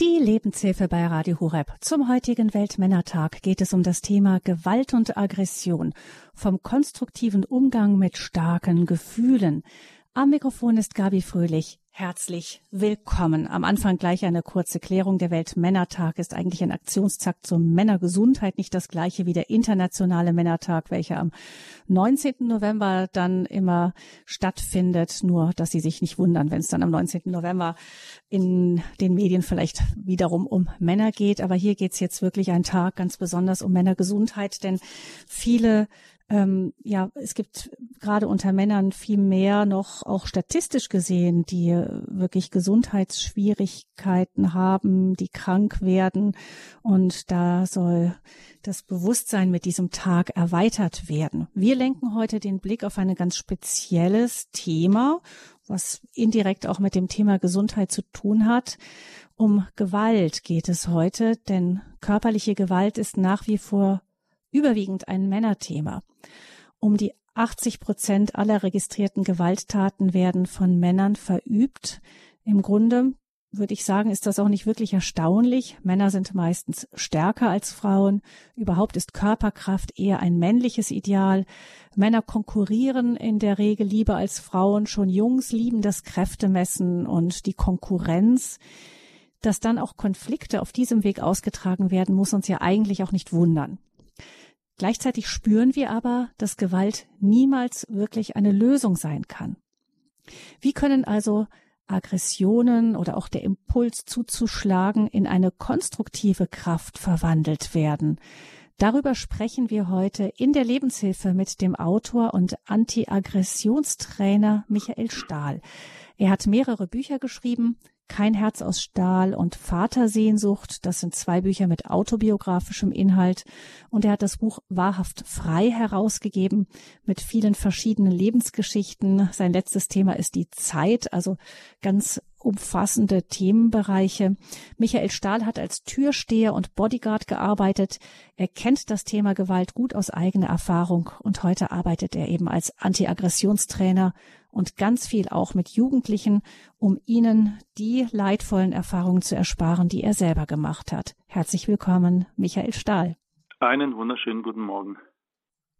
Die Lebenshilfe bei Radio Horeb. Zum heutigen Weltmännertag geht es um das Thema Gewalt und Aggression, vom konstruktiven Umgang mit starken Gefühlen. Am Mikrofon ist Gabi Fröhlich. Herzlich willkommen. Am Anfang gleich eine kurze Klärung. Der Weltmännertag ist eigentlich ein Aktionstag zur Männergesundheit, nicht das gleiche wie der internationale Männertag, welcher am 19. November dann immer stattfindet. Nur, dass Sie sich nicht wundern, wenn es dann am 19. November in den Medien vielleicht wiederum um Männer geht. Aber hier geht es jetzt wirklich ein Tag ganz besonders um Männergesundheit, denn viele ähm, ja, es gibt gerade unter Männern viel mehr noch auch statistisch gesehen, die wirklich Gesundheitsschwierigkeiten haben, die krank werden. Und da soll das Bewusstsein mit diesem Tag erweitert werden. Wir lenken heute den Blick auf ein ganz spezielles Thema, was indirekt auch mit dem Thema Gesundheit zu tun hat. Um Gewalt geht es heute, denn körperliche Gewalt ist nach wie vor überwiegend ein Männerthema. Um die 80 Prozent aller registrierten Gewalttaten werden von Männern verübt. Im Grunde würde ich sagen, ist das auch nicht wirklich erstaunlich. Männer sind meistens stärker als Frauen. Überhaupt ist Körperkraft eher ein männliches Ideal. Männer konkurrieren in der Regel lieber als Frauen. Schon Jungs lieben das Kräftemessen und die Konkurrenz. Dass dann auch Konflikte auf diesem Weg ausgetragen werden, muss uns ja eigentlich auch nicht wundern. Gleichzeitig spüren wir aber, dass Gewalt niemals wirklich eine Lösung sein kann. Wie können also Aggressionen oder auch der Impuls zuzuschlagen in eine konstruktive Kraft verwandelt werden? Darüber sprechen wir heute in der Lebenshilfe mit dem Autor und Anti-Aggressionstrainer Michael Stahl. Er hat mehrere Bücher geschrieben, kein Herz aus Stahl und Vatersehnsucht. Das sind zwei Bücher mit autobiografischem Inhalt. Und er hat das Buch Wahrhaft frei herausgegeben mit vielen verschiedenen Lebensgeschichten. Sein letztes Thema ist die Zeit, also ganz umfassende Themenbereiche. Michael Stahl hat als Türsteher und Bodyguard gearbeitet. Er kennt das Thema Gewalt gut aus eigener Erfahrung und heute arbeitet er eben als Anti-Aggressionstrainer und ganz viel auch mit Jugendlichen, um ihnen die leidvollen Erfahrungen zu ersparen, die er selber gemacht hat. Herzlich willkommen, Michael Stahl. Einen wunderschönen guten Morgen.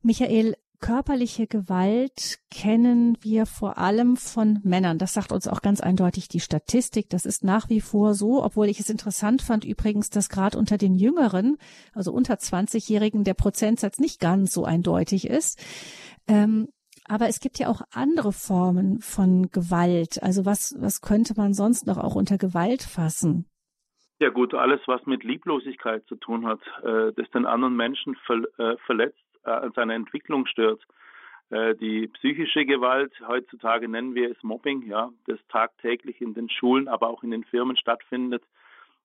Michael, körperliche Gewalt kennen wir vor allem von Männern. Das sagt uns auch ganz eindeutig die Statistik. Das ist nach wie vor so, obwohl ich es interessant fand übrigens, dass gerade unter den Jüngeren, also unter 20-Jährigen, der Prozentsatz nicht ganz so eindeutig ist. Ähm, aber es gibt ja auch andere Formen von Gewalt. Also was, was könnte man sonst noch auch unter Gewalt fassen? Ja gut, alles, was mit Lieblosigkeit zu tun hat, äh, das den anderen Menschen ver, äh, verletzt, äh, seine Entwicklung stört. Äh, die psychische Gewalt, heutzutage nennen wir es Mobbing, ja, das tagtäglich in den Schulen, aber auch in den Firmen stattfindet.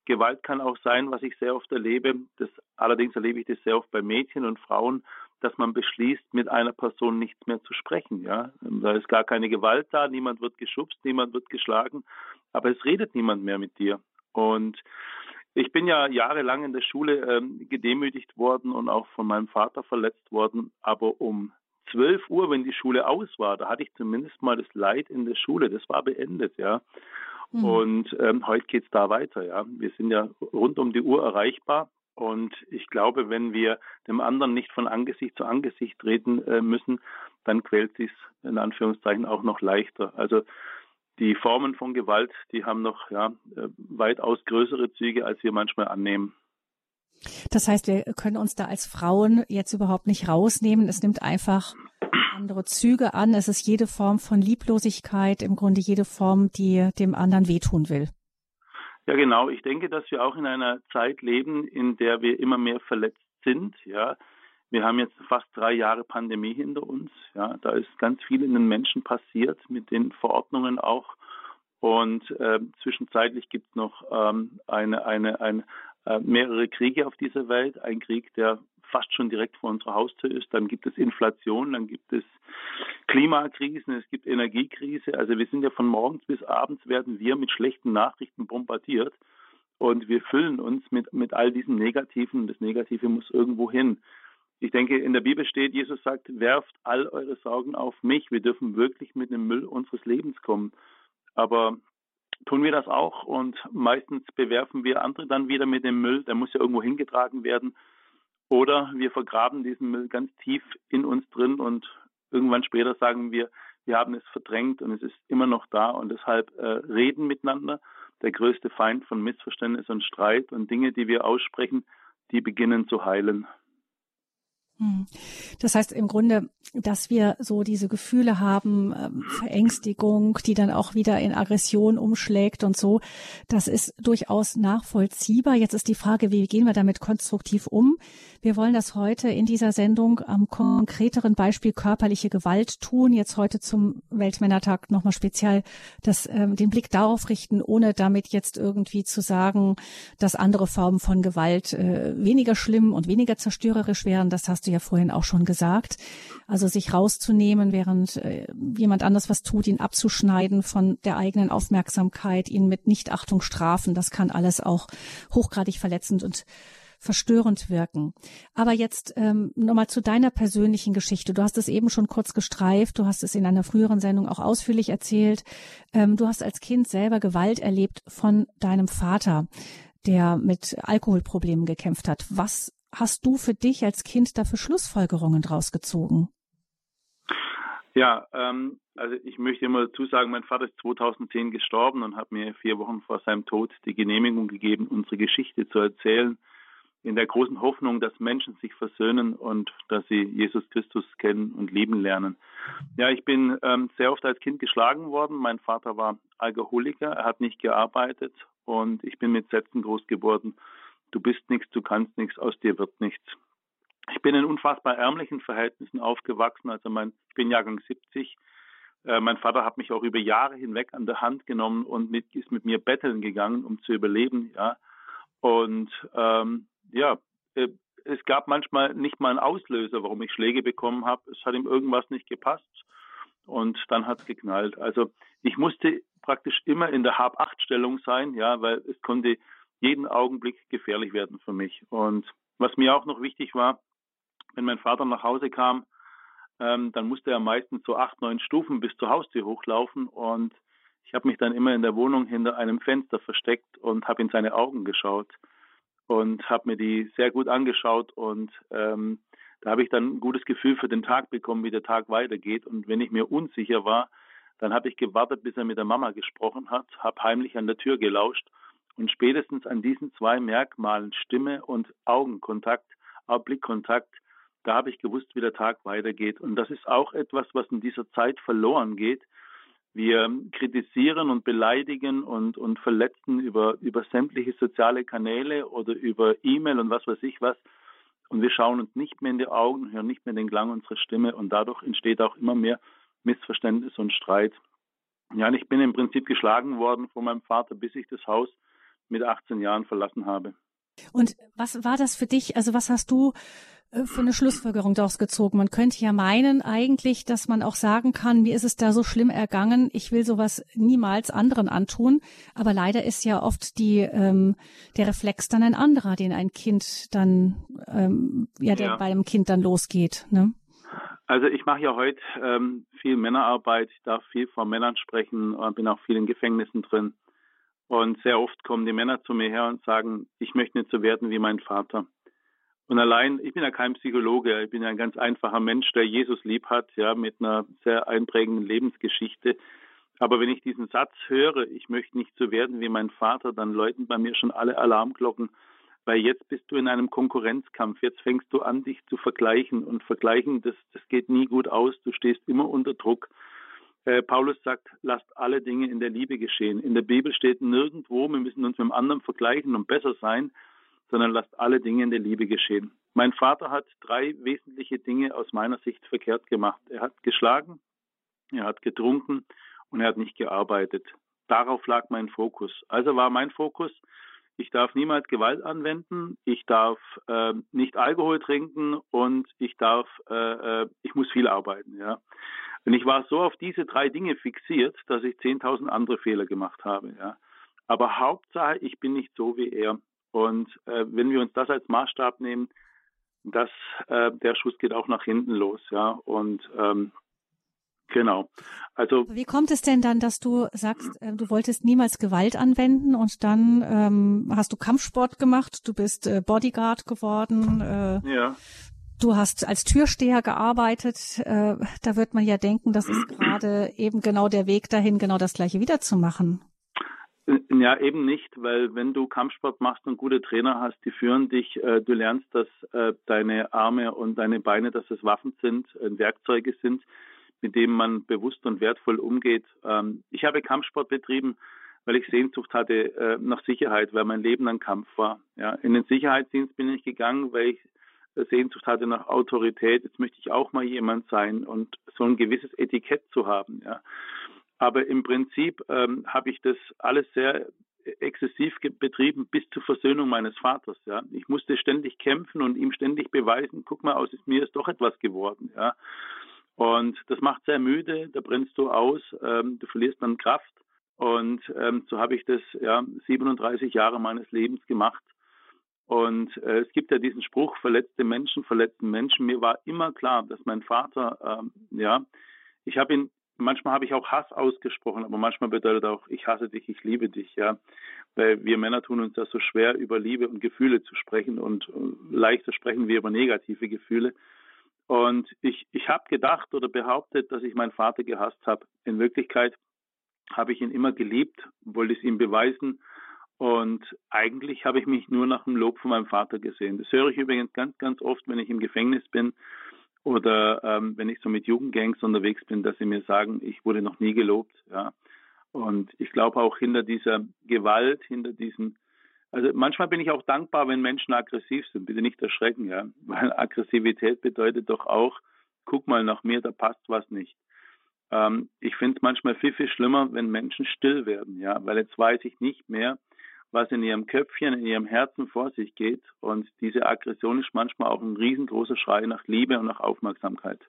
Gewalt kann auch sein, was ich sehr oft erlebe. Das, allerdings erlebe ich das sehr oft bei Mädchen und Frauen, dass man beschließt, mit einer Person nichts mehr zu sprechen. Ja, da ist gar keine Gewalt da, niemand wird geschubst, niemand wird geschlagen, aber es redet niemand mehr mit dir. Und ich bin ja jahrelang in der Schule ähm, gedemütigt worden und auch von meinem Vater verletzt worden. Aber um 12 Uhr, wenn die Schule aus war, da hatte ich zumindest mal das Leid in der Schule. Das war beendet, ja. Mhm. Und ähm, heute geht's da weiter, ja. Wir sind ja rund um die Uhr erreichbar. Und ich glaube, wenn wir dem anderen nicht von Angesicht zu Angesicht treten äh, müssen, dann quält sich's in Anführungszeichen auch noch leichter. Also die Formen von Gewalt, die haben noch ja, äh, weitaus größere Züge, als wir manchmal annehmen. Das heißt, wir können uns da als Frauen jetzt überhaupt nicht rausnehmen. Es nimmt einfach andere Züge an. Es ist jede Form von Lieblosigkeit, im Grunde jede Form, die dem anderen wehtun will. Ja, genau. Ich denke, dass wir auch in einer Zeit leben, in der wir immer mehr verletzt sind. Ja, wir haben jetzt fast drei Jahre Pandemie hinter uns. Ja, da ist ganz viel in den Menschen passiert, mit den Verordnungen auch. Und äh, zwischenzeitlich gibt es noch ähm, eine, eine, eine, äh, mehrere Kriege auf dieser Welt. Ein Krieg, der fast schon direkt vor unserer Haustür ist. Dann gibt es Inflation, dann gibt es Klimakrisen, es gibt Energiekrise. Also wir sind ja von morgens bis abends werden wir mit schlechten Nachrichten bombardiert. Und wir füllen uns mit, mit all diesen Negativen. Das Negative muss irgendwo hin. Ich denke, in der Bibel steht, Jesus sagt, werft all eure Sorgen auf mich. Wir dürfen wirklich mit dem Müll unseres Lebens kommen. Aber tun wir das auch und meistens bewerfen wir andere dann wieder mit dem Müll, der muss ja irgendwo hingetragen werden. Oder wir vergraben diesen Müll ganz tief in uns drin und irgendwann später sagen wir, wir haben es verdrängt und es ist immer noch da und deshalb äh, reden miteinander. Der größte Feind von Missverständnis und Streit und Dinge, die wir aussprechen, die beginnen zu heilen. Hm. Das heißt im Grunde, dass wir so diese Gefühle haben, ähm, Verängstigung, die dann auch wieder in Aggression umschlägt und so, das ist durchaus nachvollziehbar. Jetzt ist die Frage, wie gehen wir damit konstruktiv um? Wir wollen das heute in dieser Sendung am konkreteren Beispiel körperliche Gewalt tun. Jetzt heute zum Weltmännertag nochmal speziell das, ähm, den Blick darauf richten, ohne damit jetzt irgendwie zu sagen, dass andere Formen von Gewalt äh, weniger schlimm und weniger zerstörerisch wären. Das hast du ja vorhin auch schon gesagt. Also sich rauszunehmen, während äh, jemand anders was tut, ihn abzuschneiden von der eigenen Aufmerksamkeit, ihn mit Nichtachtung strafen, das kann alles auch hochgradig verletzend und verstörend wirken. Aber jetzt ähm, nochmal zu deiner persönlichen Geschichte. Du hast es eben schon kurz gestreift, du hast es in einer früheren Sendung auch ausführlich erzählt. Ähm, du hast als Kind selber Gewalt erlebt von deinem Vater, der mit Alkoholproblemen gekämpft hat. Was hast du für dich als Kind da für Schlussfolgerungen draus gezogen? Ja, ähm, also ich möchte immer dazu sagen, mein Vater ist 2010 gestorben und hat mir vier Wochen vor seinem Tod die Genehmigung gegeben, unsere Geschichte zu erzählen in der großen Hoffnung, dass Menschen sich versöhnen und dass sie Jesus Christus kennen und lieben lernen. Ja, ich bin ähm, sehr oft als Kind geschlagen worden. Mein Vater war Alkoholiker, er hat nicht gearbeitet und ich bin mit Sätzen groß geworden. Du bist nichts, du kannst nichts, aus dir wird nichts. Ich bin in unfassbar ärmlichen Verhältnissen aufgewachsen. Also mein, ich bin Jahrgang 70. Äh, mein Vater hat mich auch über Jahre hinweg an der Hand genommen und mit, ist mit mir betteln gegangen, um zu überleben. Ja, und ähm, ja, äh, es gab manchmal nicht mal einen Auslöser, warum ich Schläge bekommen habe. Es hat ihm irgendwas nicht gepasst und dann hat es geknallt. Also ich musste praktisch immer in der Hab-Acht-Stellung sein, ja, weil es konnte jeden Augenblick gefährlich werden für mich. Und was mir auch noch wichtig war, wenn mein Vater nach Hause kam, ähm, dann musste er meistens so acht, neun Stufen bis zur Haustür hochlaufen und ich habe mich dann immer in der Wohnung hinter einem Fenster versteckt und habe in seine Augen geschaut und habe mir die sehr gut angeschaut und ähm, da habe ich dann ein gutes Gefühl für den Tag bekommen, wie der Tag weitergeht. Und wenn ich mir unsicher war, dann habe ich gewartet, bis er mit der Mama gesprochen hat, habe heimlich an der Tür gelauscht und spätestens an diesen zwei Merkmalen Stimme und Augenkontakt, auch Blickkontakt, da habe ich gewusst, wie der Tag weitergeht. Und das ist auch etwas, was in dieser Zeit verloren geht, wir kritisieren und beleidigen und, und verletzen über, über sämtliche soziale Kanäle oder über E-Mail und was weiß ich was. Und wir schauen uns nicht mehr in die Augen, hören nicht mehr den Klang unserer Stimme und dadurch entsteht auch immer mehr Missverständnis und Streit. Ja, und ich bin im Prinzip geschlagen worden von meinem Vater, bis ich das Haus mit 18 Jahren verlassen habe. Und was war das für dich? Also was hast du äh, für eine Schlussfolgerung daraus gezogen? Man könnte ja meinen eigentlich, dass man auch sagen kann, mir ist es da so schlimm ergangen, ich will sowas niemals anderen antun. Aber leider ist ja oft die ähm, der Reflex dann ein anderer, den ein Kind dann ähm, ja, der ja. bei einem Kind dann losgeht. Ne? Also ich mache ja heute ähm, viel Männerarbeit, ich darf viel vor Männern sprechen, bin auch viel in Gefängnissen drin. Und sehr oft kommen die Männer zu mir her und sagen, ich möchte nicht so werden wie mein Vater. Und allein, ich bin ja kein Psychologe, ich bin ja ein ganz einfacher Mensch, der Jesus lieb hat, ja, mit einer sehr einprägenden Lebensgeschichte. Aber wenn ich diesen Satz höre, ich möchte nicht so werden wie mein Vater, dann läuten bei mir schon alle Alarmglocken, weil jetzt bist du in einem Konkurrenzkampf, jetzt fängst du an, dich zu vergleichen und vergleichen, das, das geht nie gut aus, du stehst immer unter Druck. Äh, Paulus sagt, lasst alle Dinge in der Liebe geschehen. In der Bibel steht nirgendwo, wir müssen uns mit dem anderen vergleichen und besser sein, sondern lasst alle Dinge in der Liebe geschehen. Mein Vater hat drei wesentliche Dinge aus meiner Sicht verkehrt gemacht. Er hat geschlagen, er hat getrunken und er hat nicht gearbeitet. Darauf lag mein Fokus. Also war mein Fokus, ich darf niemals Gewalt anwenden, ich darf äh, nicht Alkohol trinken und ich darf, äh, äh ich muss viel arbeiten. Ja. Und ich war so auf diese drei Dinge fixiert, dass ich 10.000 andere Fehler gemacht habe. Ja. Aber Hauptsache, ich bin nicht so wie er. Und äh, wenn wir uns das als Maßstab nehmen, das, äh, der Schuss geht auch nach hinten los, ja. Und ähm, Genau. Also wie kommt es denn dann, dass du sagst, äh, du wolltest niemals Gewalt anwenden und dann ähm, hast du Kampfsport gemacht, du bist äh, Bodyguard geworden, äh, ja. Du hast als Türsteher gearbeitet. Äh, da wird man ja denken, das ist gerade eben genau der Weg dahin, genau das Gleiche wiederzumachen. Ja, eben nicht, weil wenn du Kampfsport machst und gute Trainer hast, die führen dich, äh, du lernst, dass äh, deine Arme und deine Beine, dass es Waffen sind, äh, Werkzeuge sind mit dem man bewusst und wertvoll umgeht. Ähm, ich habe Kampfsport betrieben, weil ich Sehnsucht hatte äh, nach Sicherheit, weil mein Leben ein Kampf war. Ja, in den Sicherheitsdienst bin ich gegangen, weil ich Sehnsucht hatte nach Autorität. Jetzt möchte ich auch mal jemand sein und so ein gewisses Etikett zu haben. Ja. Aber im Prinzip ähm, habe ich das alles sehr exzessiv betrieben bis zur Versöhnung meines Vaters. Ja, ich musste ständig kämpfen und ihm ständig beweisen: Guck mal, aus mir ist doch etwas geworden. Ja, und das macht sehr müde, da brennst du aus, ähm, du verlierst dann Kraft. Und ähm, so habe ich das ja 37 Jahre meines Lebens gemacht. Und äh, es gibt ja diesen Spruch, verletzte Menschen, verletzten Menschen. Mir war immer klar, dass mein Vater, ähm, ja, ich habe ihn, manchmal habe ich auch Hass ausgesprochen, aber manchmal bedeutet auch, ich hasse dich, ich liebe dich, ja. Weil wir Männer tun uns das so schwer, über Liebe und Gefühle zu sprechen und äh, leichter sprechen wir über negative Gefühle. Und ich, ich habe gedacht oder behauptet, dass ich meinen Vater gehasst habe. In Wirklichkeit habe ich ihn immer geliebt, wollte es ihm beweisen. Und eigentlich habe ich mich nur nach dem Lob von meinem Vater gesehen. Das höre ich übrigens ganz, ganz oft, wenn ich im Gefängnis bin oder ähm, wenn ich so mit Jugendgangs unterwegs bin, dass sie mir sagen, ich wurde noch nie gelobt. Ja. Und ich glaube auch hinter dieser Gewalt, hinter diesem also manchmal bin ich auch dankbar, wenn Menschen aggressiv sind. Bitte nicht erschrecken, ja. Weil Aggressivität bedeutet doch auch, guck mal nach mir, da passt was nicht. Ähm, ich finde es manchmal viel, viel schlimmer, wenn Menschen still werden, ja. Weil jetzt weiß ich nicht mehr, was in ihrem Köpfchen, in ihrem Herzen vor sich geht. Und diese Aggression ist manchmal auch ein riesengroßer Schrei nach Liebe und nach Aufmerksamkeit.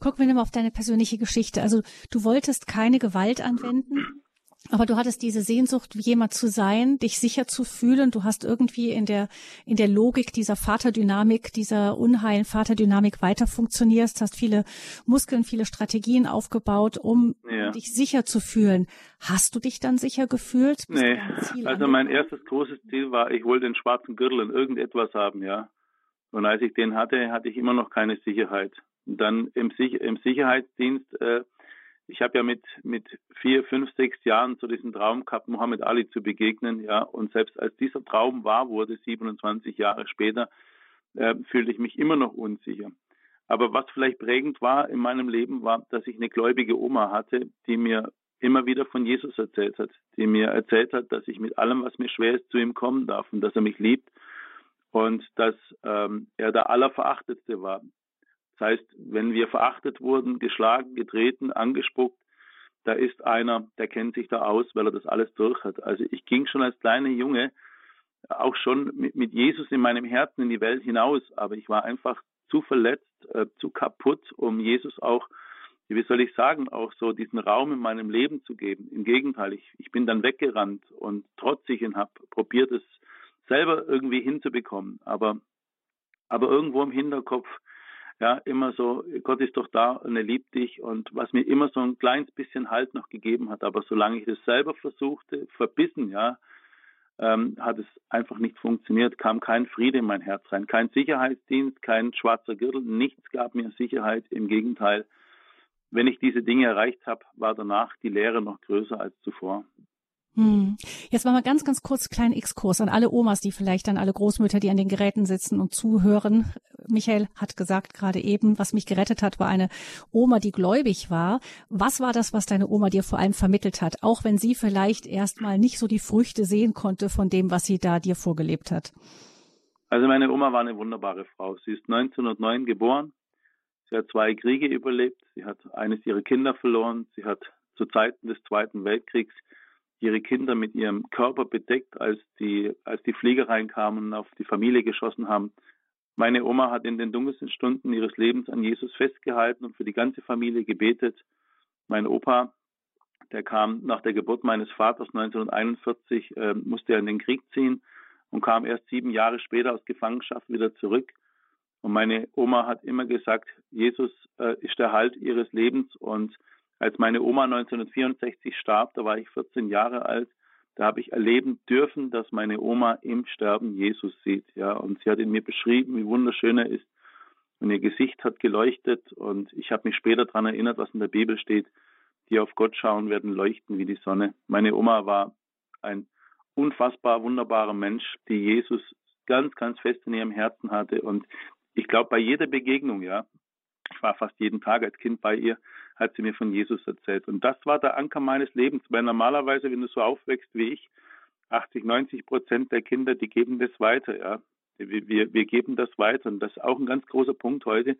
Gucken wir nochmal auf deine persönliche Geschichte. Also du wolltest keine Gewalt anwenden. Aber du hattest diese Sehnsucht, jemand zu sein, dich sicher zu fühlen. Du hast irgendwie in der, in der Logik dieser Vaterdynamik, dieser unheilen Vaterdynamik weiter funktionierst, hast viele Muskeln, viele Strategien aufgebaut, um ja. dich sicher zu fühlen. Hast du dich dann sicher gefühlt? Bist nee, also mein erstes großes Ziel war, ich wollte den schwarzen Gürtel in irgendetwas haben, ja. Und als ich den hatte, hatte ich immer noch keine Sicherheit. Und dann im, im Sicherheitsdienst, äh, ich habe ja mit, mit vier, fünf, sechs Jahren so diesen Traum gehabt, Muhammad Ali zu begegnen, ja. Und selbst als dieser Traum wahr wurde, 27 Jahre später, äh, fühlte ich mich immer noch unsicher. Aber was vielleicht prägend war in meinem Leben, war, dass ich eine gläubige Oma hatte, die mir immer wieder von Jesus erzählt hat, die mir erzählt hat, dass ich mit allem, was mir schwer ist, zu ihm kommen darf und dass er mich liebt und dass ähm, er der Allerverachtetste war, das heißt, wenn wir verachtet wurden, geschlagen, getreten, angespuckt, da ist einer, der kennt sich da aus, weil er das alles durch hat. Also ich ging schon als kleiner Junge auch schon mit, mit Jesus in meinem Herzen in die Welt hinaus, aber ich war einfach zu verletzt, äh, zu kaputt, um Jesus auch, wie soll ich sagen, auch so diesen Raum in meinem Leben zu geben. Im Gegenteil, ich, ich bin dann weggerannt und trotzig und habe probiert, es selber irgendwie hinzubekommen. Aber, aber irgendwo im Hinterkopf ja, immer so, Gott ist doch da und er liebt dich und was mir immer so ein kleines bisschen Halt noch gegeben hat. Aber solange ich es selber versuchte, verbissen, ja, ähm, hat es einfach nicht funktioniert, kam kein Friede in mein Herz rein, kein Sicherheitsdienst, kein schwarzer Gürtel, nichts gab mir Sicherheit. Im Gegenteil, wenn ich diese Dinge erreicht habe, war danach die Leere noch größer als zuvor. Hm. Jetzt machen wir ganz, ganz kurz kleinen Exkurs an alle Omas, die vielleicht an alle Großmütter, die an den Geräten sitzen und zuhören. Michael hat gesagt gerade eben, was mich gerettet hat, war eine Oma, die gläubig war. Was war das, was deine Oma dir vor allem vermittelt hat, auch wenn sie vielleicht erstmal nicht so die Früchte sehen konnte von dem, was sie da dir vorgelebt hat? Also meine Oma war eine wunderbare Frau. Sie ist 1909 geboren. Sie hat zwei Kriege überlebt. Sie hat eines ihrer Kinder verloren. Sie hat zu Zeiten des Zweiten Weltkriegs ihre Kinder mit ihrem Körper bedeckt, als die, als die Flieger reinkamen und auf die Familie geschossen haben. Meine Oma hat in den dunkelsten Stunden ihres Lebens an Jesus festgehalten und für die ganze Familie gebetet. Mein Opa, der kam nach der Geburt meines Vaters 1941, äh, musste er in den Krieg ziehen und kam erst sieben Jahre später aus Gefangenschaft wieder zurück. Und meine Oma hat immer gesagt, Jesus äh, ist der Halt ihres Lebens. Und als meine Oma 1964 starb, da war ich 14 Jahre alt, da habe ich erleben dürfen, dass meine Oma im Sterben Jesus sieht. Ja, und sie hat in mir beschrieben, wie wunderschön er ist. Und ihr Gesicht hat geleuchtet. Und ich habe mich später daran erinnert, was in der Bibel steht. Die auf Gott schauen, werden leuchten wie die Sonne. Meine Oma war ein unfassbar wunderbarer Mensch, die Jesus ganz, ganz fest in ihrem Herzen hatte. Und ich glaube, bei jeder Begegnung, ja, ich war fast jeden Tag als Kind bei ihr, hat sie mir von Jesus erzählt. Und das war der Anker meines Lebens, weil normalerweise, wenn du so aufwächst wie ich, 80, 90 Prozent der Kinder, die geben das weiter, ja. Wir, wir, wir geben das weiter. Und das ist auch ein ganz großer Punkt heute.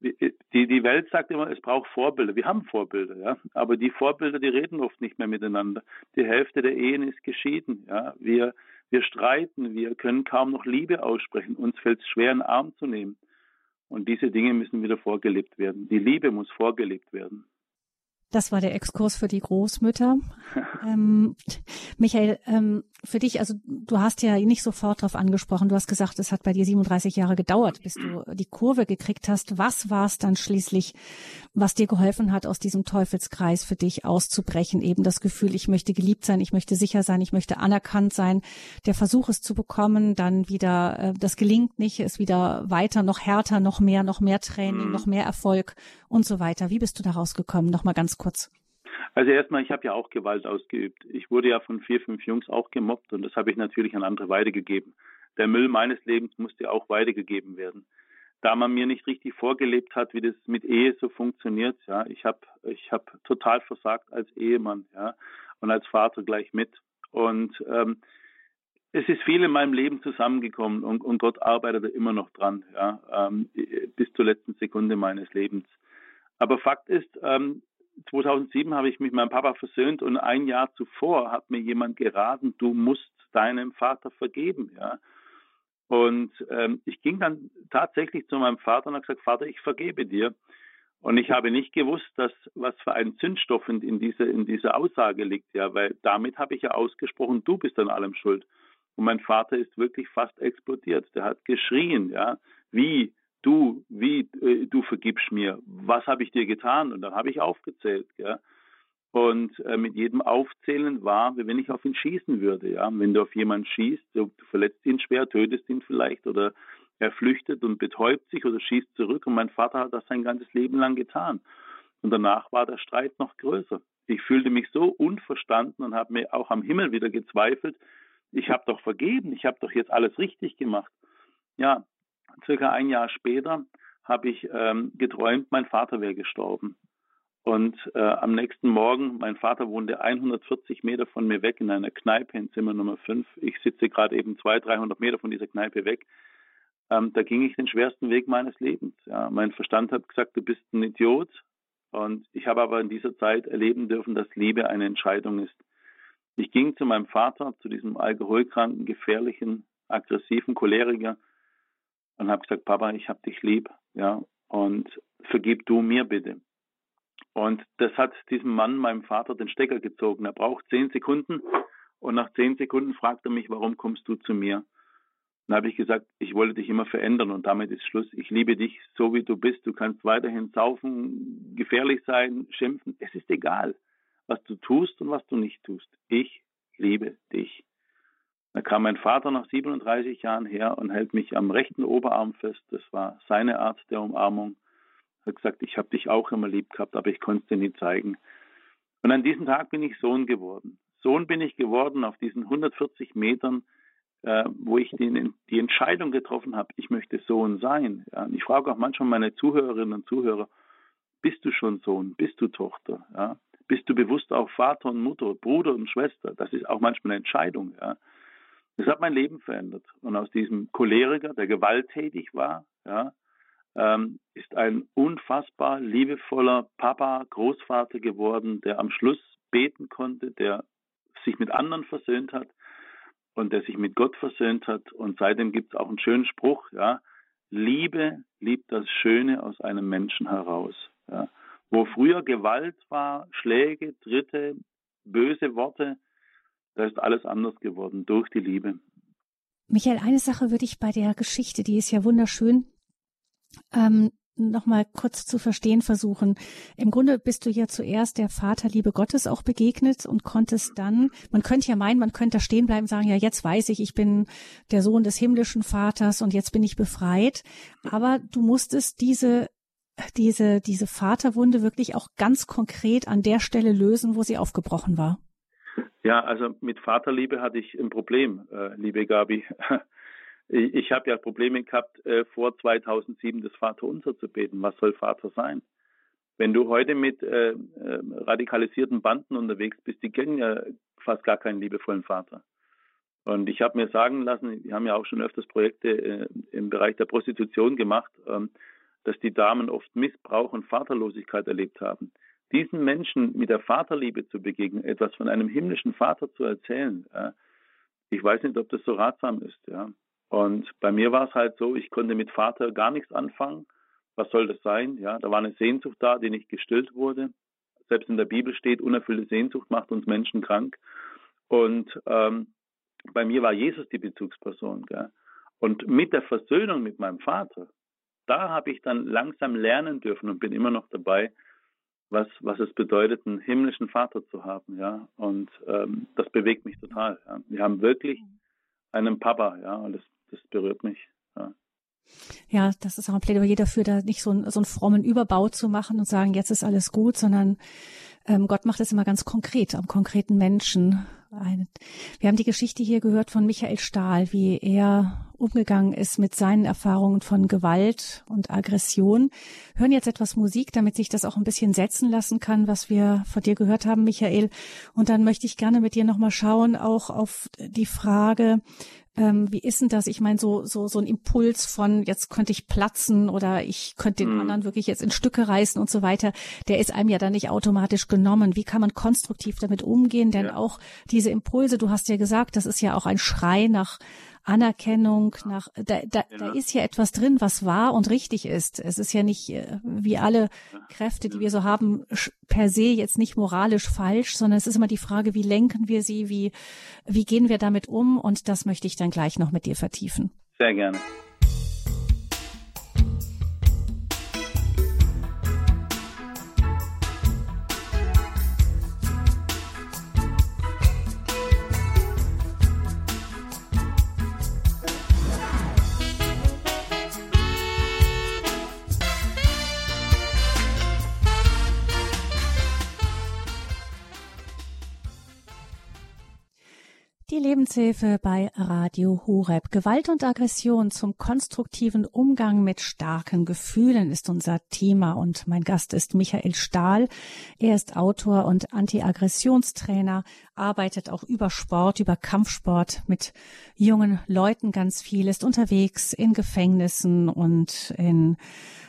Die, die Welt sagt immer, es braucht Vorbilder. Wir haben Vorbilder, ja. Aber die Vorbilder, die reden oft nicht mehr miteinander. Die Hälfte der Ehen ist geschieden, ja. Wir, wir streiten, wir können kaum noch Liebe aussprechen. Uns fällt es schwer, einen Arm zu nehmen. Und diese Dinge müssen wieder vorgelebt werden. Die Liebe muss vorgelebt werden. Das war der Exkurs für die Großmütter. ähm, Michael, ähm, für dich, also du hast ja nicht sofort darauf angesprochen. Du hast gesagt, es hat bei dir 37 Jahre gedauert, bis du die Kurve gekriegt hast. Was war es dann schließlich, was dir geholfen hat, aus diesem Teufelskreis für dich auszubrechen? Eben das Gefühl, ich möchte geliebt sein, ich möchte sicher sein, ich möchte anerkannt sein. Der Versuch, es zu bekommen, dann wieder, äh, das gelingt nicht, es wieder weiter, noch härter, noch mehr, noch mehr Training, mhm. noch mehr Erfolg und so weiter. Wie bist du da rausgekommen? Nochmal ganz kurz. Also erstmal, ich habe ja auch Gewalt ausgeübt. Ich wurde ja von vier, fünf Jungs auch gemobbt und das habe ich natürlich an andere weitergegeben. Der Müll meines Lebens musste auch weitergegeben werden. Da man mir nicht richtig vorgelebt hat, wie das mit Ehe so funktioniert, ja, ich habe ich hab total versagt als Ehemann, ja, und als Vater gleich mit. Und ähm, es ist viel in meinem Leben zusammengekommen und, und Gott arbeitet immer noch dran, ja, ähm, bis zur letzten Sekunde meines Lebens. Aber Fakt ist, ähm, 2007 habe ich mich mit meinem Papa versöhnt und ein Jahr zuvor hat mir jemand geraten, du musst deinem Vater vergeben, ja. Und ähm, ich ging dann tatsächlich zu meinem Vater und habe gesagt, Vater, ich vergebe dir. Und ich habe nicht gewusst, dass was für ein Zündstoff in, in, diese, in dieser Aussage liegt, ja, weil damit habe ich ja ausgesprochen, du bist an allem schuld. Und mein Vater ist wirklich fast explodiert. Der hat geschrien, ja, wie du, wie, äh, du vergibst mir, was habe ich dir getan? Und dann habe ich aufgezählt, ja. Und äh, mit jedem Aufzählen war, wie wenn ich auf ihn schießen würde, ja. Wenn du auf jemanden schießt, du, verletzt ihn schwer, tötest ihn vielleicht oder er flüchtet und betäubt sich oder schießt zurück. Und mein Vater hat das sein ganzes Leben lang getan. Und danach war der Streit noch größer. Ich fühlte mich so unverstanden und habe mir auch am Himmel wieder gezweifelt. Ich habe doch vergeben, ich habe doch jetzt alles richtig gemacht. Ja, circa ein Jahr später habe ich ähm, geträumt, mein Vater wäre gestorben. Und äh, am nächsten Morgen, mein Vater wohnte 140 Meter von mir weg in einer Kneipe in Zimmer Nummer 5. Ich sitze gerade eben 200, 300 Meter von dieser Kneipe weg. Ähm, da ging ich den schwersten Weg meines Lebens. Ja, mein Verstand hat gesagt, du bist ein Idiot. Und ich habe aber in dieser Zeit erleben dürfen, dass Liebe eine Entscheidung ist. Ich ging zu meinem Vater, zu diesem alkoholkranken, gefährlichen, aggressiven Choleriker und habe gesagt, Papa, ich habe dich lieb, ja, und vergib du mir bitte. Und das hat diesem Mann, meinem Vater, den Stecker gezogen. Er braucht zehn Sekunden und nach zehn Sekunden fragt er mich, warum kommst du zu mir? Dann habe ich gesagt, ich wollte dich immer verändern und damit ist Schluss. Ich liebe dich so, wie du bist. Du kannst weiterhin saufen, gefährlich sein, schimpfen. Es ist egal, was du tust und was du nicht tust. Ich liebe dich. Da kam mein Vater nach 37 Jahren her und hält mich am rechten Oberarm fest. Das war seine Art der Umarmung. Er hat gesagt, ich habe dich auch immer lieb gehabt, aber ich konnte es dir nie zeigen. Und an diesem Tag bin ich Sohn geworden. Sohn bin ich geworden auf diesen 140 Metern, äh, wo ich die, die, Entscheidung getroffen habe, ich möchte Sohn sein. Ja, ich frage auch manchmal meine Zuhörerinnen und Zuhörer, bist du schon Sohn, bist du Tochter? Ja? Bist du bewusst auch Vater und Mutter, Bruder und Schwester? Das ist auch manchmal eine Entscheidung. Ja? Das hat mein Leben verändert. Und aus diesem Choleriker, der gewalttätig war, ja, ähm, ist ein unfassbar liebevoller Papa, Großvater geworden, der am Schluss beten konnte, der sich mit anderen versöhnt hat und der sich mit Gott versöhnt hat. Und seitdem gibt es auch einen schönen Spruch, ja, Liebe liebt das Schöne aus einem Menschen heraus. Ja. Wo früher Gewalt war, Schläge, Dritte, böse Worte, da ist alles anders geworden durch die Liebe. Michael, eine Sache würde ich bei der Geschichte, die ist ja wunderschön, ähm, noch mal kurz zu verstehen versuchen. Im Grunde bist du ja zuerst der Vaterliebe Gottes auch begegnet und konntest dann, man könnte ja meinen, man könnte da stehen bleiben sagen, ja, jetzt weiß ich, ich bin der Sohn des himmlischen Vaters und jetzt bin ich befreit. Aber du musstest diese diese, diese Vaterwunde wirklich auch ganz konkret an der Stelle lösen, wo sie aufgebrochen war? Ja, also mit Vaterliebe hatte ich ein Problem, äh, liebe Gabi. Ich, ich habe ja Probleme gehabt, äh, vor 2007 das Vaterunser zu beten. Was soll Vater sein? Wenn du heute mit äh, äh, radikalisierten Banden unterwegs bist, die kennen ja fast gar keinen liebevollen Vater. Und ich habe mir sagen lassen, wir haben ja auch schon öfters Projekte äh, im Bereich der Prostitution gemacht, ähm, dass die Damen oft Missbrauch und Vaterlosigkeit erlebt haben. Diesen Menschen mit der Vaterliebe zu begegnen, etwas von einem himmlischen Vater zu erzählen, äh, ich weiß nicht, ob das so ratsam ist. Und bei mir war es halt so, ich konnte mit Vater gar nichts anfangen. Was soll das sein? Ja, da war eine Sehnsucht da, die nicht gestillt wurde. Selbst in der Bibel steht, unerfüllte Sehnsucht macht uns Menschen krank. Und ähm, bei mir war Jesus die Bezugsperson. Gell? Und mit der Versöhnung mit meinem Vater, da habe ich dann langsam lernen dürfen und bin immer noch dabei, was, was es bedeutet, einen himmlischen Vater zu haben. Ja? Und ähm, das bewegt mich total. Ja? Wir haben wirklich einen Papa, ja, und das das berührt mich. Ja. Ja, das ist auch ein Plädoyer dafür, da nicht so, ein, so einen frommen Überbau zu machen und sagen, jetzt ist alles gut, sondern ähm, Gott macht es immer ganz konkret, am konkreten Menschen. Wir haben die Geschichte hier gehört von Michael Stahl, wie er umgegangen ist mit seinen Erfahrungen von Gewalt und Aggression. Hören jetzt etwas Musik, damit sich das auch ein bisschen setzen lassen kann, was wir von dir gehört haben, Michael. Und dann möchte ich gerne mit dir nochmal schauen, auch auf die Frage, ähm, wie ist denn das? Ich meine, so, so, so ein Impuls von, jetzt könnte ich platzen oder ich könnte den mhm. anderen wirklich jetzt in Stücke reißen und so weiter, der ist einem ja dann nicht automatisch genommen. Wie kann man konstruktiv damit umgehen? Denn ja. auch diese Impulse, du hast ja gesagt, das ist ja auch ein Schrei nach, Anerkennung, nach da, da, ja. da ist ja etwas drin, was wahr und richtig ist. Es ist ja nicht äh, wie alle Kräfte, die wir so haben, per se jetzt nicht moralisch falsch, sondern es ist immer die Frage, wie lenken wir sie, wie, wie gehen wir damit um? Und das möchte ich dann gleich noch mit dir vertiefen. Sehr gerne. Lebenshilfe bei Radio Horeb. Gewalt und Aggression zum konstruktiven Umgang mit starken Gefühlen ist unser Thema und mein Gast ist Michael Stahl. Er ist Autor und Anti-Aggressionstrainer, arbeitet auch über Sport, über Kampfsport mit jungen Leuten ganz viel, ist unterwegs in Gefängnissen und in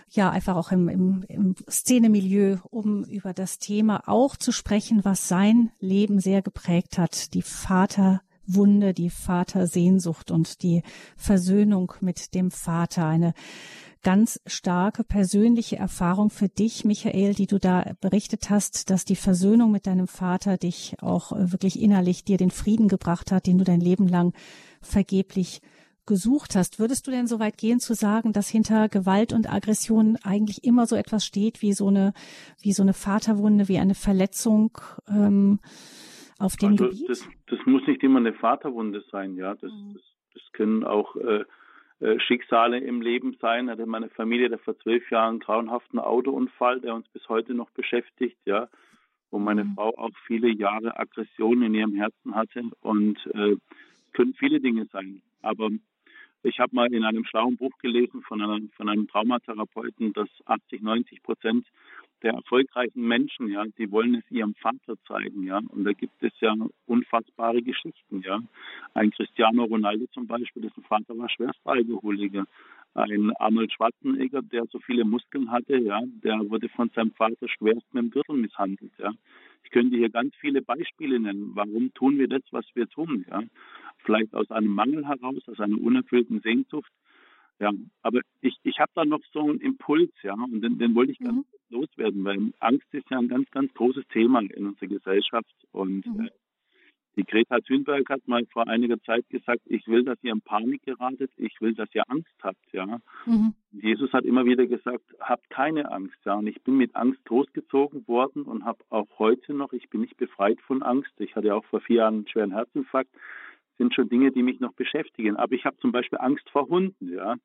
ja einfach auch im, im, im Szenemilieu, um über das Thema auch zu sprechen, was sein Leben sehr geprägt hat, die Vater Wunde, die Vatersehnsucht und die Versöhnung mit dem Vater. Eine ganz starke persönliche Erfahrung für dich, Michael, die du da berichtet hast, dass die Versöhnung mit deinem Vater dich auch äh, wirklich innerlich dir den Frieden gebracht hat, den du dein Leben lang vergeblich gesucht hast. Würdest du denn so weit gehen zu sagen, dass hinter Gewalt und Aggression eigentlich immer so etwas steht wie so eine, wie so eine Vaterwunde, wie eine Verletzung? Ähm, auf dem also Gebiet? Das, das muss nicht immer eine Vaterwunde sein, ja. Das, mhm. das, das können auch äh, äh, Schicksale im Leben sein. Hatte meine Familie da vor zwölf Jahren einen grauenhaften Autounfall, der uns bis heute noch beschäftigt, ja, wo meine mhm. Frau auch viele Jahre Aggression in ihrem Herzen hatte und äh, können viele Dinge sein. Aber ich habe mal in einem schlauen Buch gelesen von einem, von einem Traumatherapeuten, dass 80, 90 Prozent der erfolgreichen Menschen, ja, die wollen es ihrem Vater zeigen, ja. Und da gibt es ja unfassbare Geschichten, ja. Ein Cristiano Ronaldo zum Beispiel, dessen Vater war Schwerstalkoholiker. Ein Arnold Schwarzenegger, der so viele Muskeln hatte, ja, der wurde von seinem Vater schwerst mit dem Gürtel misshandelt, ja. Ich könnte hier ganz viele Beispiele nennen. Warum tun wir das, was wir tun, ja? Vielleicht aus einem Mangel heraus, aus einer unerfüllten Sehnsucht, ja, aber ich, ich habe da noch so einen Impuls, ja, und den, den wollte ich ganz mhm. loswerden, weil Angst ist ja ein ganz, ganz großes Thema in unserer Gesellschaft. Und mhm. äh, Die Greta Thunberg hat mal vor einiger Zeit gesagt, ich will, dass ihr in Panik geratet, ich will, dass ihr Angst habt, ja. Mhm. Jesus hat immer wieder gesagt, habt keine Angst, ja. Und ich bin mit Angst großgezogen worden und habe auch heute noch, ich bin nicht befreit von Angst. Ich hatte auch vor vier Jahren einen schweren Herzinfarkt. Sind schon Dinge, die mich noch beschäftigen. Aber ich habe zum Beispiel Angst vor Hunden, ja.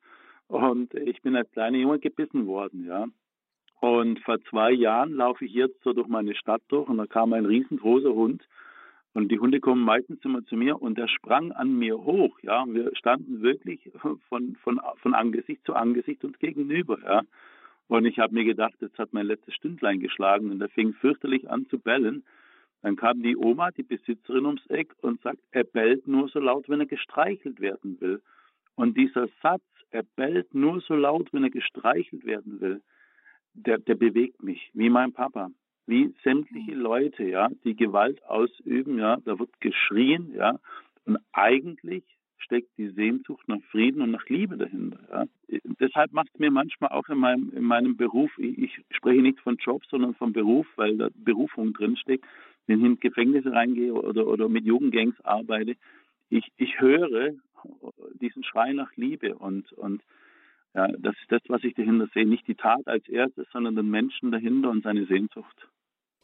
Und ich bin als kleiner Junge gebissen worden, ja. Und vor zwei Jahren laufe ich jetzt so durch meine Stadt durch und da kam ein riesengroßer Hund und die Hunde kommen meistens immer zu mir und der sprang an mir hoch, ja. Wir standen wirklich von, von, von Angesicht zu Angesicht uns gegenüber, ja. Und ich habe mir gedacht, jetzt hat mein letztes Stündlein geschlagen und er fing fürchterlich an zu bellen. Dann kam die Oma, die Besitzerin ums Eck und sagt, er bellt nur so laut, wenn er gestreichelt werden will. Und dieser Satz, er bellt nur so laut, wenn er gestreichelt werden will, der, der bewegt mich, wie mein Papa wie sämtliche mhm. Leute, ja, die Gewalt ausüben, ja, da wird geschrien, ja, und eigentlich steckt die Sehnsucht nach Frieden und nach Liebe dahinter. Ja. Deshalb macht es mir manchmal auch in meinem, in meinem Beruf, ich, ich, spreche nicht von Job, sondern vom Beruf, weil da Berufung drinsteckt, wenn ich in Gefängnisse reingehe oder, oder mit Jugendgangs arbeite, ich, ich höre diesen Schrei nach Liebe und, und ja, das ist das, was ich dahinter sehe. Nicht die Tat als erstes, sondern den Menschen dahinter und seine Sehnsucht.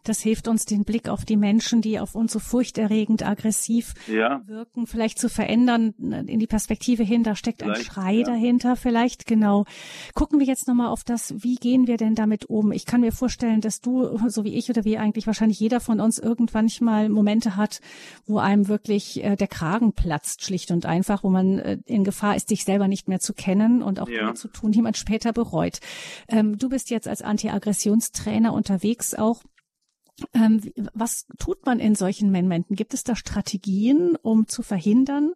Das hilft uns, den Blick auf die Menschen, die auf uns so furchterregend aggressiv ja. wirken, vielleicht zu verändern, in die Perspektive hin. Da steckt vielleicht, ein Schrei ja. dahinter, vielleicht genau. Gucken wir jetzt nochmal auf das, wie gehen wir denn damit um? Ich kann mir vorstellen, dass du, so wie ich oder wie eigentlich wahrscheinlich jeder von uns irgendwann mal Momente hat, wo einem wirklich äh, der Kragen platzt, schlicht und einfach, wo man äh, in Gefahr ist, sich selber nicht mehr zu kennen und auch ja. Dinge zu tun, die man später bereut. Ähm, du bist jetzt als Anti-Aggressionstrainer unterwegs auch. Ähm, was tut man in solchen Momenten? Gibt es da Strategien, um zu verhindern,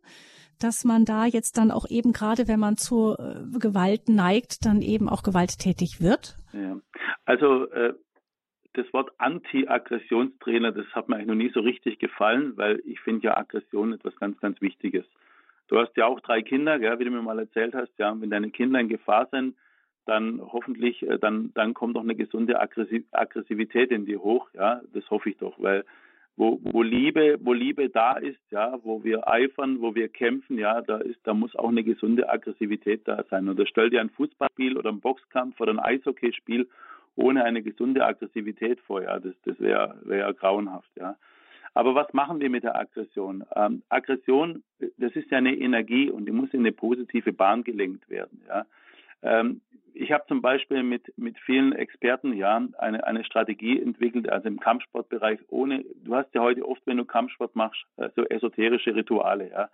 dass man da jetzt dann auch eben gerade, wenn man zur äh, Gewalt neigt, dann eben auch gewalttätig wird? Ja. Also äh, das Wort Anti-Aggressionstrainer, das hat mir eigentlich noch nie so richtig gefallen, weil ich finde ja Aggression etwas ganz, ganz Wichtiges. Du hast ja auch drei Kinder, gell, wie du mir mal erzählt hast, ja, wenn deine Kinder in Gefahr sind, dann hoffentlich, äh, dann, dann kommt auch eine gesunde Aggressivität in dir hoch, ja, das hoffe ich doch, weil wo, wo Liebe, wo Liebe da ist, ja, wo wir eifern, wo wir kämpfen, ja, da ist, da muss auch eine gesunde Aggressivität da sein. Und da stell dir ein Fußballspiel oder ein Boxkampf oder ein Eishockeyspiel ohne eine gesunde Aggressivität vor, ja, das, das wäre wär grauenhaft, ja. Aber was machen wir mit der Aggression? Ähm, Aggression, das ist ja eine Energie und die muss in eine positive Bahn gelenkt werden, ja. Ähm, ich habe zum Beispiel mit, mit vielen Experten ja eine, eine Strategie entwickelt, also im Kampfsportbereich ohne, du hast ja heute oft, wenn du Kampfsport machst, äh, so esoterische Rituale, ja.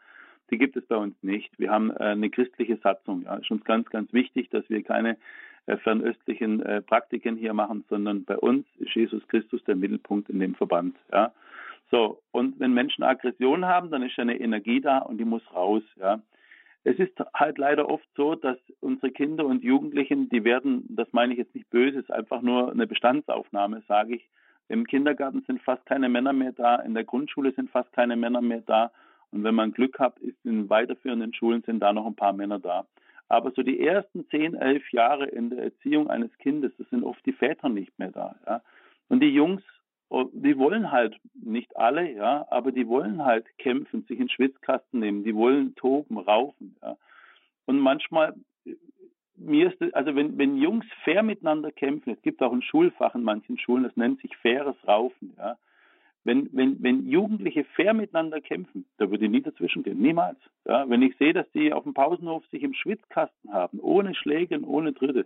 Die gibt es bei uns nicht. Wir haben äh, eine christliche Satzung, ja. Ist uns ganz, ganz wichtig, dass wir keine äh, fernöstlichen Praktiken hier machen, sondern bei uns ist Jesus Christus der Mittelpunkt in dem Verband, ja. So, und wenn Menschen Aggression haben, dann ist eine Energie da und die muss raus, ja. Es ist halt leider oft so, dass unsere Kinder und Jugendlichen, die werden, das meine ich jetzt nicht böse, ist einfach nur eine Bestandsaufnahme, sage ich. Im Kindergarten sind fast keine Männer mehr da, in der Grundschule sind fast keine Männer mehr da. Und wenn man Glück hat, ist in weiterführenden Schulen sind da noch ein paar Männer da. Aber so die ersten zehn, elf Jahre in der Erziehung eines Kindes, das sind oft die Väter nicht mehr da. Ja. Und die Jungs die wollen halt nicht alle, ja, aber die wollen halt kämpfen, sich in Schwitzkasten nehmen, die wollen toben, raufen, ja. Und manchmal, mir ist, also wenn, wenn Jungs fair miteinander kämpfen, es gibt auch ein Schulfach in manchen Schulen, das nennt sich faires Raufen, ja. Wenn, wenn, wenn Jugendliche fair miteinander kämpfen, da würde ich nie dazwischen gehen, niemals. Ja. Wenn ich sehe, dass die auf dem Pausenhof sich im Schwitzkasten haben, ohne Schläge und ohne Dritte,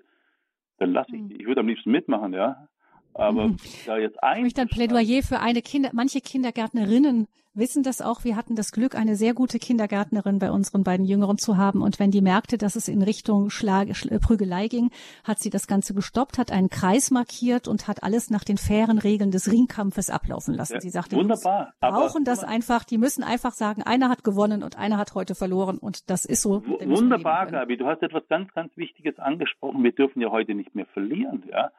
dann lasse ich hm. die. Ich würde am liebsten mitmachen, ja. Aber mhm. da jetzt ein. Ich möchte ein Plädoyer für eine Kinder, manche Kindergärtnerinnen wissen das auch. Wir hatten das Glück, eine sehr gute Kindergärtnerin bei unseren beiden Jüngeren zu haben. Und wenn die merkte, dass es in Richtung Schlag, Prügelei ging, hat sie das Ganze gestoppt, hat einen Kreis markiert und hat alles nach den fairen Regeln des Ringkampfes ablaufen lassen. Ja, sie sagte, wunderbar. Die brauchen das einfach. Die müssen einfach sagen, einer hat gewonnen und einer hat heute verloren. Und das ist so. Wunderbar, Gabi. Du hast etwas ganz, ganz Wichtiges angesprochen. Wir dürfen ja heute nicht mehr verlieren, ja.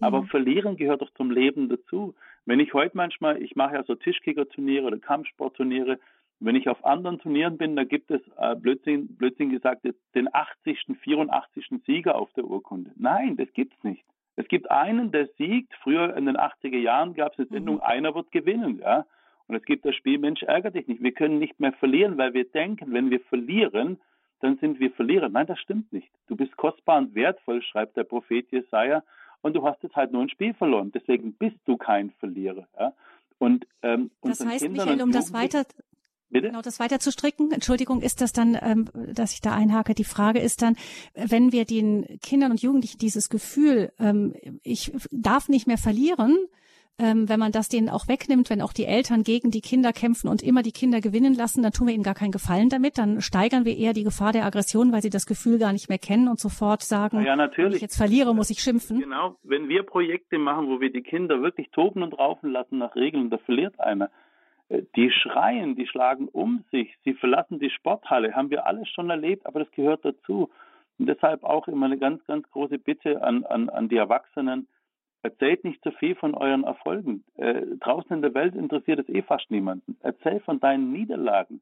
Aber verlieren gehört doch zum Leben dazu. Wenn ich heute manchmal, ich mache ja so Tischkicker-Turniere oder Kampfsportturniere, wenn ich auf anderen Turnieren bin, da gibt es äh, Blödsinn, Blödsinn gesagt den 80., 84. Sieger auf der Urkunde. Nein, das gibt's nicht. Es gibt einen, der siegt. Früher in den 80er Jahren gab es eine Sendung, mhm. einer wird gewinnen, ja. Und es gibt das Spiel, Mensch, ärgere dich nicht. Wir können nicht mehr verlieren, weil wir denken, wenn wir verlieren, dann sind wir Verlierer. Nein, das stimmt nicht. Du bist kostbar und wertvoll, schreibt der Prophet Jesaja, und du hast jetzt halt nur ein Spiel verloren. Deswegen bist du kein Verlierer. Ja? Und, ähm, das heißt, Kindern Michael, um das weiter Bitte? Genau, das weiter zu stricken. Entschuldigung, ist das dann, ähm, dass ich da einhake? Die Frage ist dann, wenn wir den Kindern und Jugendlichen dieses Gefühl, ähm, ich darf nicht mehr verlieren, ähm, wenn man das denen auch wegnimmt, wenn auch die Eltern gegen die Kinder kämpfen und immer die Kinder gewinnen lassen, dann tun wir ihnen gar keinen Gefallen damit. Dann steigern wir eher die Gefahr der Aggression, weil sie das Gefühl gar nicht mehr kennen und sofort sagen, ja, natürlich. wenn ich jetzt verliere, muss ich schimpfen. Genau, wenn wir Projekte machen, wo wir die Kinder wirklich toben und raufen lassen nach Regeln, da verliert einer. Äh, die schreien, die schlagen um sich, sie verlassen die Sporthalle, haben wir alles schon erlebt, aber das gehört dazu. Und deshalb auch immer eine ganz, ganz große Bitte an, an, an die Erwachsenen, Erzählt nicht zu viel von euren Erfolgen. Äh, draußen in der Welt interessiert es eh fast niemanden. Erzähl von deinen Niederlagen.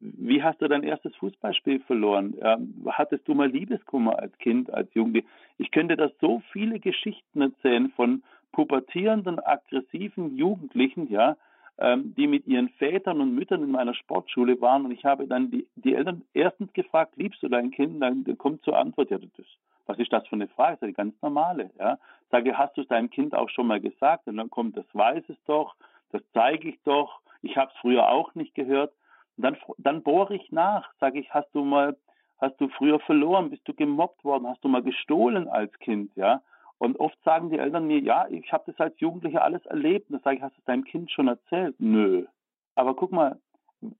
Wie hast du dein erstes Fußballspiel verloren? Ähm, hattest du mal Liebeskummer als Kind, als Jugendliche? Ich könnte da so viele Geschichten erzählen von pubertierenden, aggressiven Jugendlichen, ja, ähm, die mit ihren Vätern und Müttern in meiner Sportschule waren. Und ich habe dann die, die Eltern erstens gefragt, liebst du dein Kind? Dann kommt zur Antwort, ja, das was ist das für eine Frage? Das ist eine ganz normale. Ja? Sage, hast du es deinem Kind auch schon mal gesagt? Und dann kommt, das weiß es doch, das zeige ich doch, ich habe es früher auch nicht gehört. Und dann, dann bohre ich nach, sage ich, hast du mal, hast du früher verloren, bist du gemobbt worden, hast du mal gestohlen als Kind, ja? Und oft sagen die Eltern mir, ja, ich habe das als Jugendlicher alles erlebt. Und dann sage ich, hast du es deinem Kind schon erzählt? Nö. Aber guck mal,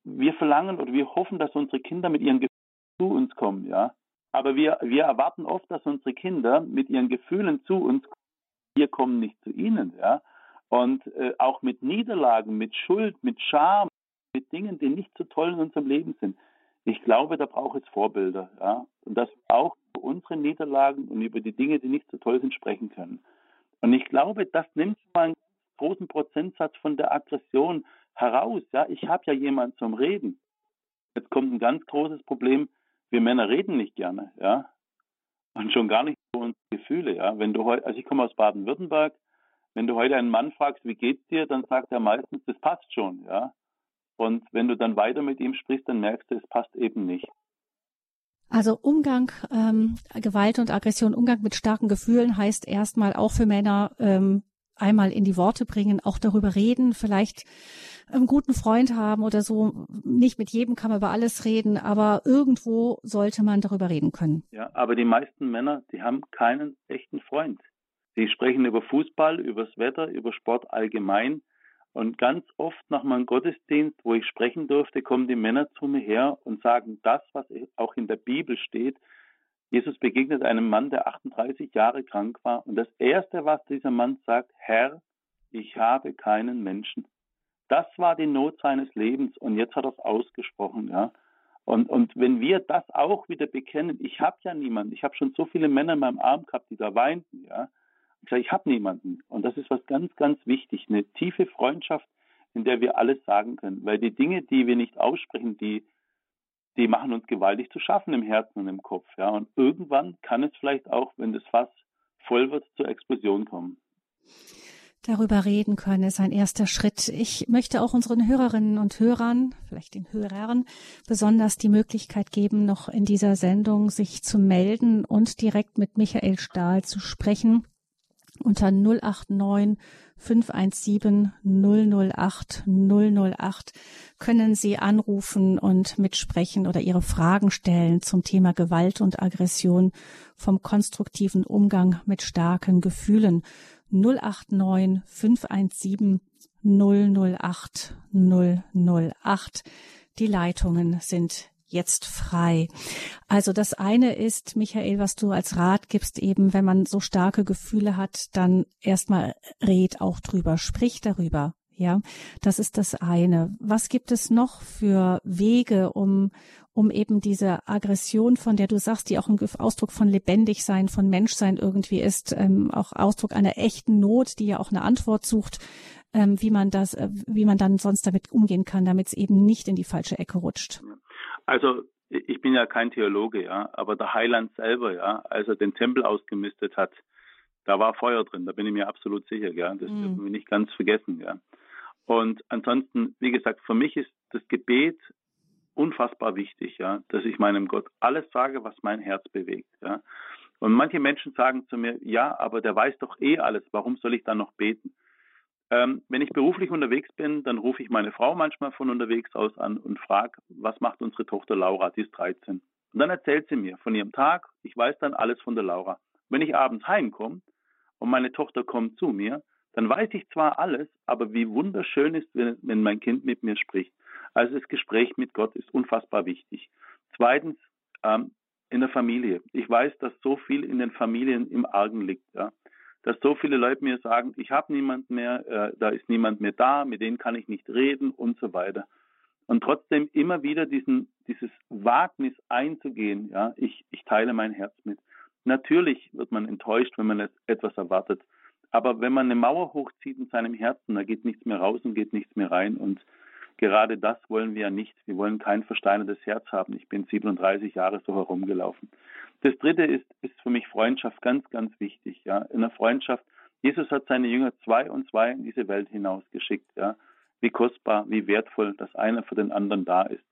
wir verlangen oder wir hoffen, dass unsere Kinder mit ihren Gefühlen zu uns kommen, ja. Aber wir, wir erwarten oft, dass unsere Kinder mit ihren Gefühlen zu uns kommen. Wir kommen nicht zu ihnen, ja. Und äh, auch mit Niederlagen, mit Schuld, mit Scham, mit Dingen, die nicht so toll in unserem Leben sind. Ich glaube, da braucht es Vorbilder, ja. Und wir auch über unsere Niederlagen und über die Dinge, die nicht so toll sind, sprechen können. Und ich glaube, das nimmt mal einen großen Prozentsatz von der Aggression heraus. Ja, ich habe ja jemanden zum Reden. Jetzt kommt ein ganz großes Problem wir Männer reden nicht gerne, ja. Und schon gar nicht über unsere Gefühle, ja. Wenn du heute, also ich komme aus Baden-Württemberg, wenn du heute einen Mann fragst, wie geht's dir, dann sagt er meistens, das passt schon, ja. Und wenn du dann weiter mit ihm sprichst, dann merkst du, es passt eben nicht. Also Umgang, ähm, Gewalt und Aggression, Umgang mit starken Gefühlen heißt erstmal auch für Männer ähm, einmal in die Worte bringen, auch darüber reden, vielleicht einen guten Freund haben oder so. Nicht mit jedem kann man über alles reden, aber irgendwo sollte man darüber reden können. Ja, aber die meisten Männer, die haben keinen echten Freund. Sie sprechen über Fußball, über das Wetter, über Sport allgemein. Und ganz oft nach meinem Gottesdienst, wo ich sprechen durfte, kommen die Männer zu mir her und sagen das, was auch in der Bibel steht, Jesus begegnet einem Mann, der 38 Jahre krank war. Und das Erste, was dieser Mann sagt, Herr, ich habe keinen Menschen. Das war die Not seines Lebens. Und jetzt hat er es ausgesprochen, ja. Und, und wenn wir das auch wieder bekennen, ich habe ja niemanden, ich habe schon so viele Männer in meinem Arm gehabt, die da weinten, ja. Ich habe niemanden. Und das ist was ganz, ganz wichtig, eine tiefe Freundschaft, in der wir alles sagen können. Weil die Dinge, die wir nicht aussprechen, die die machen uns gewaltig zu schaffen im Herzen und im Kopf. Ja. Und irgendwann kann es vielleicht auch, wenn das Fass voll wird, zur Explosion kommen. Darüber reden können ist ein erster Schritt. Ich möchte auch unseren Hörerinnen und Hörern, vielleicht den Hörern, besonders die Möglichkeit geben, noch in dieser Sendung sich zu melden und direkt mit Michael Stahl zu sprechen unter 089 517 008 008 können Sie anrufen und mitsprechen oder Ihre Fragen stellen zum Thema Gewalt und Aggression vom konstruktiven Umgang mit starken Gefühlen. 089 517 008 008. Die Leitungen sind jetzt frei. Also das eine ist, Michael, was du als Rat gibst, eben, wenn man so starke Gefühle hat, dann erstmal red auch drüber, sprich darüber. Ja, das ist das eine. Was gibt es noch für Wege, um, um eben diese Aggression, von der du sagst, die auch ein Ausdruck von lebendig sein, von Menschsein irgendwie ist, ähm, auch Ausdruck einer echten Not, die ja auch eine Antwort sucht, ähm, wie man das, äh, wie man dann sonst damit umgehen kann, damit es eben nicht in die falsche Ecke rutscht. Also ich bin ja kein Theologe, ja, aber der Heiland selber, ja, als er den Tempel ausgemistet hat, da war Feuer drin, da bin ich mir absolut sicher, ja, das mhm. dürfen wir nicht ganz vergessen, ja. Und ansonsten, wie gesagt, für mich ist das Gebet unfassbar wichtig, ja, dass ich meinem Gott alles sage, was mein Herz bewegt, ja. Und manche Menschen sagen zu mir, ja, aber der weiß doch eh alles, warum soll ich dann noch beten? Ähm, wenn ich beruflich unterwegs bin, dann rufe ich meine Frau manchmal von unterwegs aus an und frage, was macht unsere Tochter Laura, die ist 13. Und dann erzählt sie mir von ihrem Tag, ich weiß dann alles von der Laura. Wenn ich abends heimkomme und meine Tochter kommt zu mir, dann weiß ich zwar alles, aber wie wunderschön ist, wenn, wenn mein Kind mit mir spricht. Also das Gespräch mit Gott ist unfassbar wichtig. Zweitens, ähm, in der Familie. Ich weiß, dass so viel in den Familien im Argen liegt. Ja. Dass so viele Leute mir sagen, ich habe niemanden mehr, äh, da ist niemand mehr da, mit denen kann ich nicht reden und so weiter. Und trotzdem immer wieder diesen, dieses Wagnis einzugehen, ja, ich, ich teile mein Herz mit. Natürlich wird man enttäuscht, wenn man etwas erwartet. Aber wenn man eine Mauer hochzieht in seinem Herzen, da geht nichts mehr raus und geht nichts mehr rein. Und gerade das wollen wir ja nicht. Wir wollen kein versteinertes Herz haben. Ich bin 37 Jahre so herumgelaufen. Das dritte ist, ist für mich Freundschaft ganz, ganz wichtig. Ja, in der Freundschaft. Jesus hat seine Jünger zwei und zwei in diese Welt hinausgeschickt. Ja, wie kostbar, wie wertvoll, dass einer für den anderen da ist.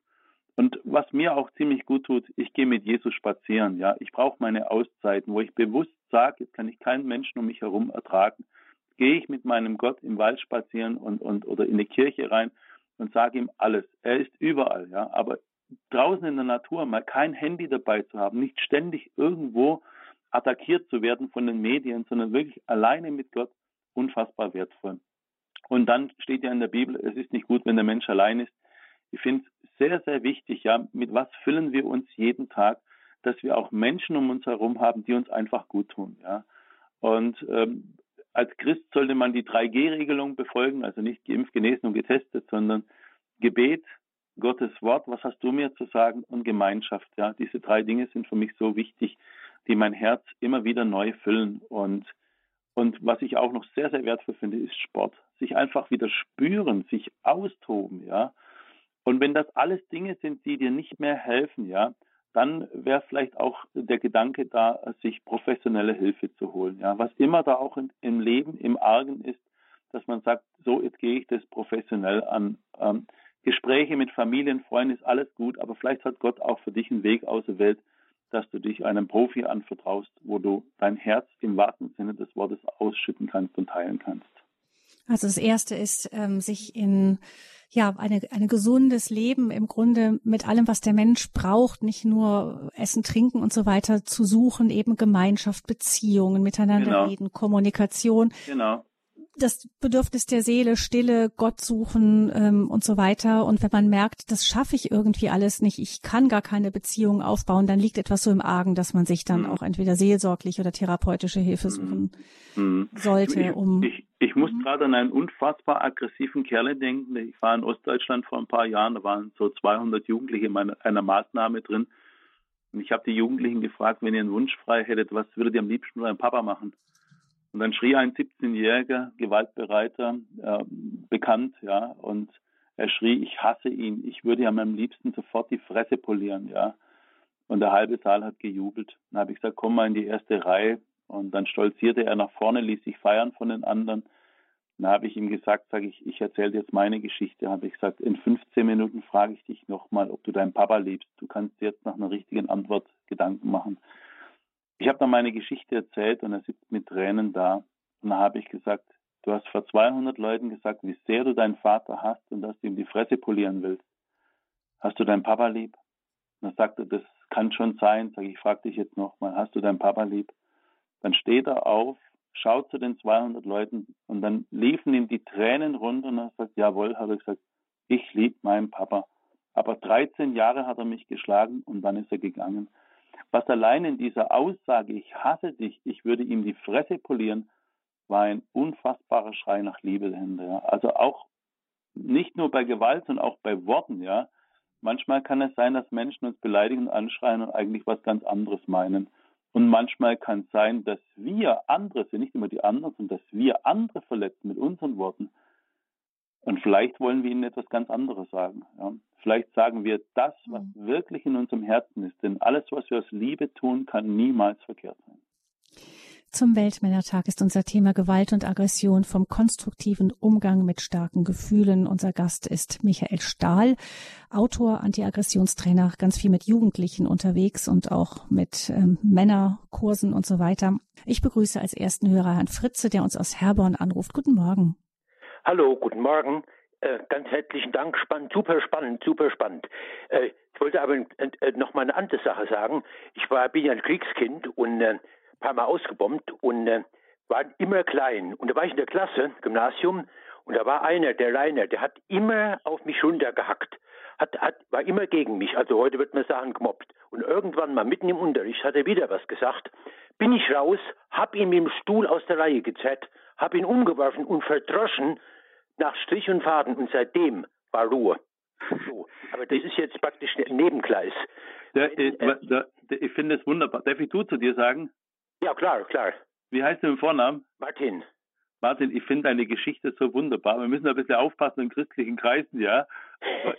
Und was mir auch ziemlich gut tut, ich gehe mit Jesus spazieren. Ja, ich brauche meine Auszeiten, wo ich bewusst sage, jetzt kann ich keinen Menschen um mich herum ertragen. Gehe ich mit meinem Gott im Wald spazieren und, und oder in die Kirche rein und sage ihm alles. Er ist überall, ja. Aber draußen in der Natur mal kein Handy dabei zu haben, nicht ständig irgendwo attackiert zu werden von den Medien, sondern wirklich alleine mit Gott unfassbar wertvoll. Und dann steht ja in der Bibel, es ist nicht gut, wenn der Mensch allein ist. Ich finde es sehr, sehr wichtig, ja, mit was füllen wir uns jeden Tag, dass wir auch Menschen um uns herum haben, die uns einfach gut tun, ja. Und ähm, als Christ sollte man die 3G-Regelung befolgen, also nicht geimpft, genesen und getestet, sondern Gebet, Gottes Wort, was hast du mir zu sagen und Gemeinschaft. Ja, diese drei Dinge sind für mich so wichtig, die mein Herz immer wieder neu füllen. Und, und was ich auch noch sehr, sehr wertvoll finde, ist Sport. Sich einfach wieder spüren, sich austoben, ja. Und wenn das alles Dinge sind, die dir nicht mehr helfen, ja, dann wäre vielleicht auch der Gedanke da, sich professionelle Hilfe zu holen. Ja, was immer da auch in, im Leben, im Argen ist, dass man sagt, so jetzt gehe ich das professionell an. Ähm, Gespräche mit Familien, Freunden ist alles gut, aber vielleicht hat Gott auch für dich einen Weg aus der Welt, dass du dich einem Profi anvertraust, wo du dein Herz im wahrsten Sinne des Wortes ausschütten kannst und teilen kannst. Also das erste ist, ähm, sich in ja, eine, ein gesundes Leben im Grunde mit allem, was der Mensch braucht, nicht nur Essen, Trinken und so weiter zu suchen, eben Gemeinschaft, Beziehungen, miteinander genau. reden, Kommunikation. Genau das Bedürfnis der Seele, Stille, Gott suchen ähm, und so weiter. Und wenn man merkt, das schaffe ich irgendwie alles nicht, ich kann gar keine Beziehung aufbauen, dann liegt etwas so im Argen, dass man sich dann mhm. auch entweder seelsorglich oder therapeutische Hilfe mhm. suchen mhm. sollte. Ich, um ich, ich muss mhm. gerade an einen unfassbar aggressiven Kerl denken. Ich war in Ostdeutschland vor ein paar Jahren, da waren so 200 Jugendliche in meiner, einer Maßnahme drin. Und ich habe die Jugendlichen gefragt, wenn ihr einen Wunsch frei hättet, was würdet ihr am liebsten mit eurem Papa machen? Und dann schrie ein 17-jähriger, gewaltbereiter, äh, bekannt, ja, und er schrie, ich hasse ihn, ich würde ja am liebsten sofort die Fresse polieren, ja. Und der halbe Saal hat gejubelt. Dann habe ich gesagt, komm mal in die erste Reihe. Und dann stolzierte er nach vorne, ließ sich feiern von den anderen. Dann habe ich ihm gesagt, sage ich, ich erzähle jetzt meine Geschichte. Habe ich gesagt, in 15 Minuten frage ich dich nochmal, ob du deinen Papa liebst. Du kannst jetzt nach einer richtigen Antwort Gedanken machen. Ich habe dann meine Geschichte erzählt und er sitzt mit Tränen da. Und dann habe ich gesagt, du hast vor 200 Leuten gesagt, wie sehr du deinen Vater hast und dass du ihm die Fresse polieren willst. Hast du deinen Papa lieb? Und er, das kann schon sein. Sag ich, frage dich jetzt nochmal, hast du deinen Papa lieb? Dann steht er auf, schaut zu den 200 Leuten und dann liefen ihm die Tränen runter und er sagt, jawohl, hat er gesagt, ich liebe meinen Papa. Aber 13 Jahre hat er mich geschlagen und dann ist er gegangen. Was allein in dieser Aussage, ich hasse dich, ich würde ihm die Fresse polieren, war ein unfassbarer Schrei nach Liebe dahinter. Ja. Also auch nicht nur bei Gewalt, sondern auch bei Worten, ja. Manchmal kann es sein, dass Menschen uns beleidigen und anschreien und eigentlich was ganz anderes meinen. Und manchmal kann es sein, dass wir andere sind, nicht immer die anderen, sondern dass wir andere verletzen mit unseren Worten. Und vielleicht wollen wir ihnen etwas ganz anderes sagen. Ja. Vielleicht sagen wir das, was mhm. wirklich in unserem Herzen ist. Denn alles, was wir aus Liebe tun, kann niemals verkehrt sein. Zum Weltmännertag ist unser Thema Gewalt und Aggression vom konstruktiven Umgang mit starken Gefühlen. Unser Gast ist Michael Stahl, Autor, Antiaggressionstrainer, ganz viel mit Jugendlichen unterwegs und auch mit ähm, Männerkursen und so weiter. Ich begrüße als ersten Hörer Herrn Fritze, der uns aus Herborn anruft. Guten Morgen. Hallo, guten Morgen. Äh, ganz herzlichen Dank. Spannend, super spannend, super spannend. Äh, ich wollte aber äh, noch mal eine andere Sache sagen. Ich war, bin ja ein Kriegskind und äh, paar Mal ausgebombt und äh, war immer klein. Und da war ich in der Klasse, Gymnasium, und da war einer, der Rainer, der hat immer auf mich runtergehackt. Hat, hat, war immer gegen mich, also heute wird man sagen gemobbt. Und irgendwann mal mitten im Unterricht hat er wieder was gesagt. Bin ich raus, hab ihn mit dem Stuhl aus der Reihe gezerrt, hab ihn umgeworfen und verdroschen nach Strich und Faden und seitdem war Ruhe. So, aber das ist jetzt praktisch ein Nebengleis. Der, der, ich finde es wunderbar. Darf ich du zu dir sagen? Ja, klar, klar. Wie heißt du im Vornamen? Martin. Martin, ich finde deine Geschichte so wunderbar. Wir müssen ein bisschen aufpassen in christlichen Kreisen, ja.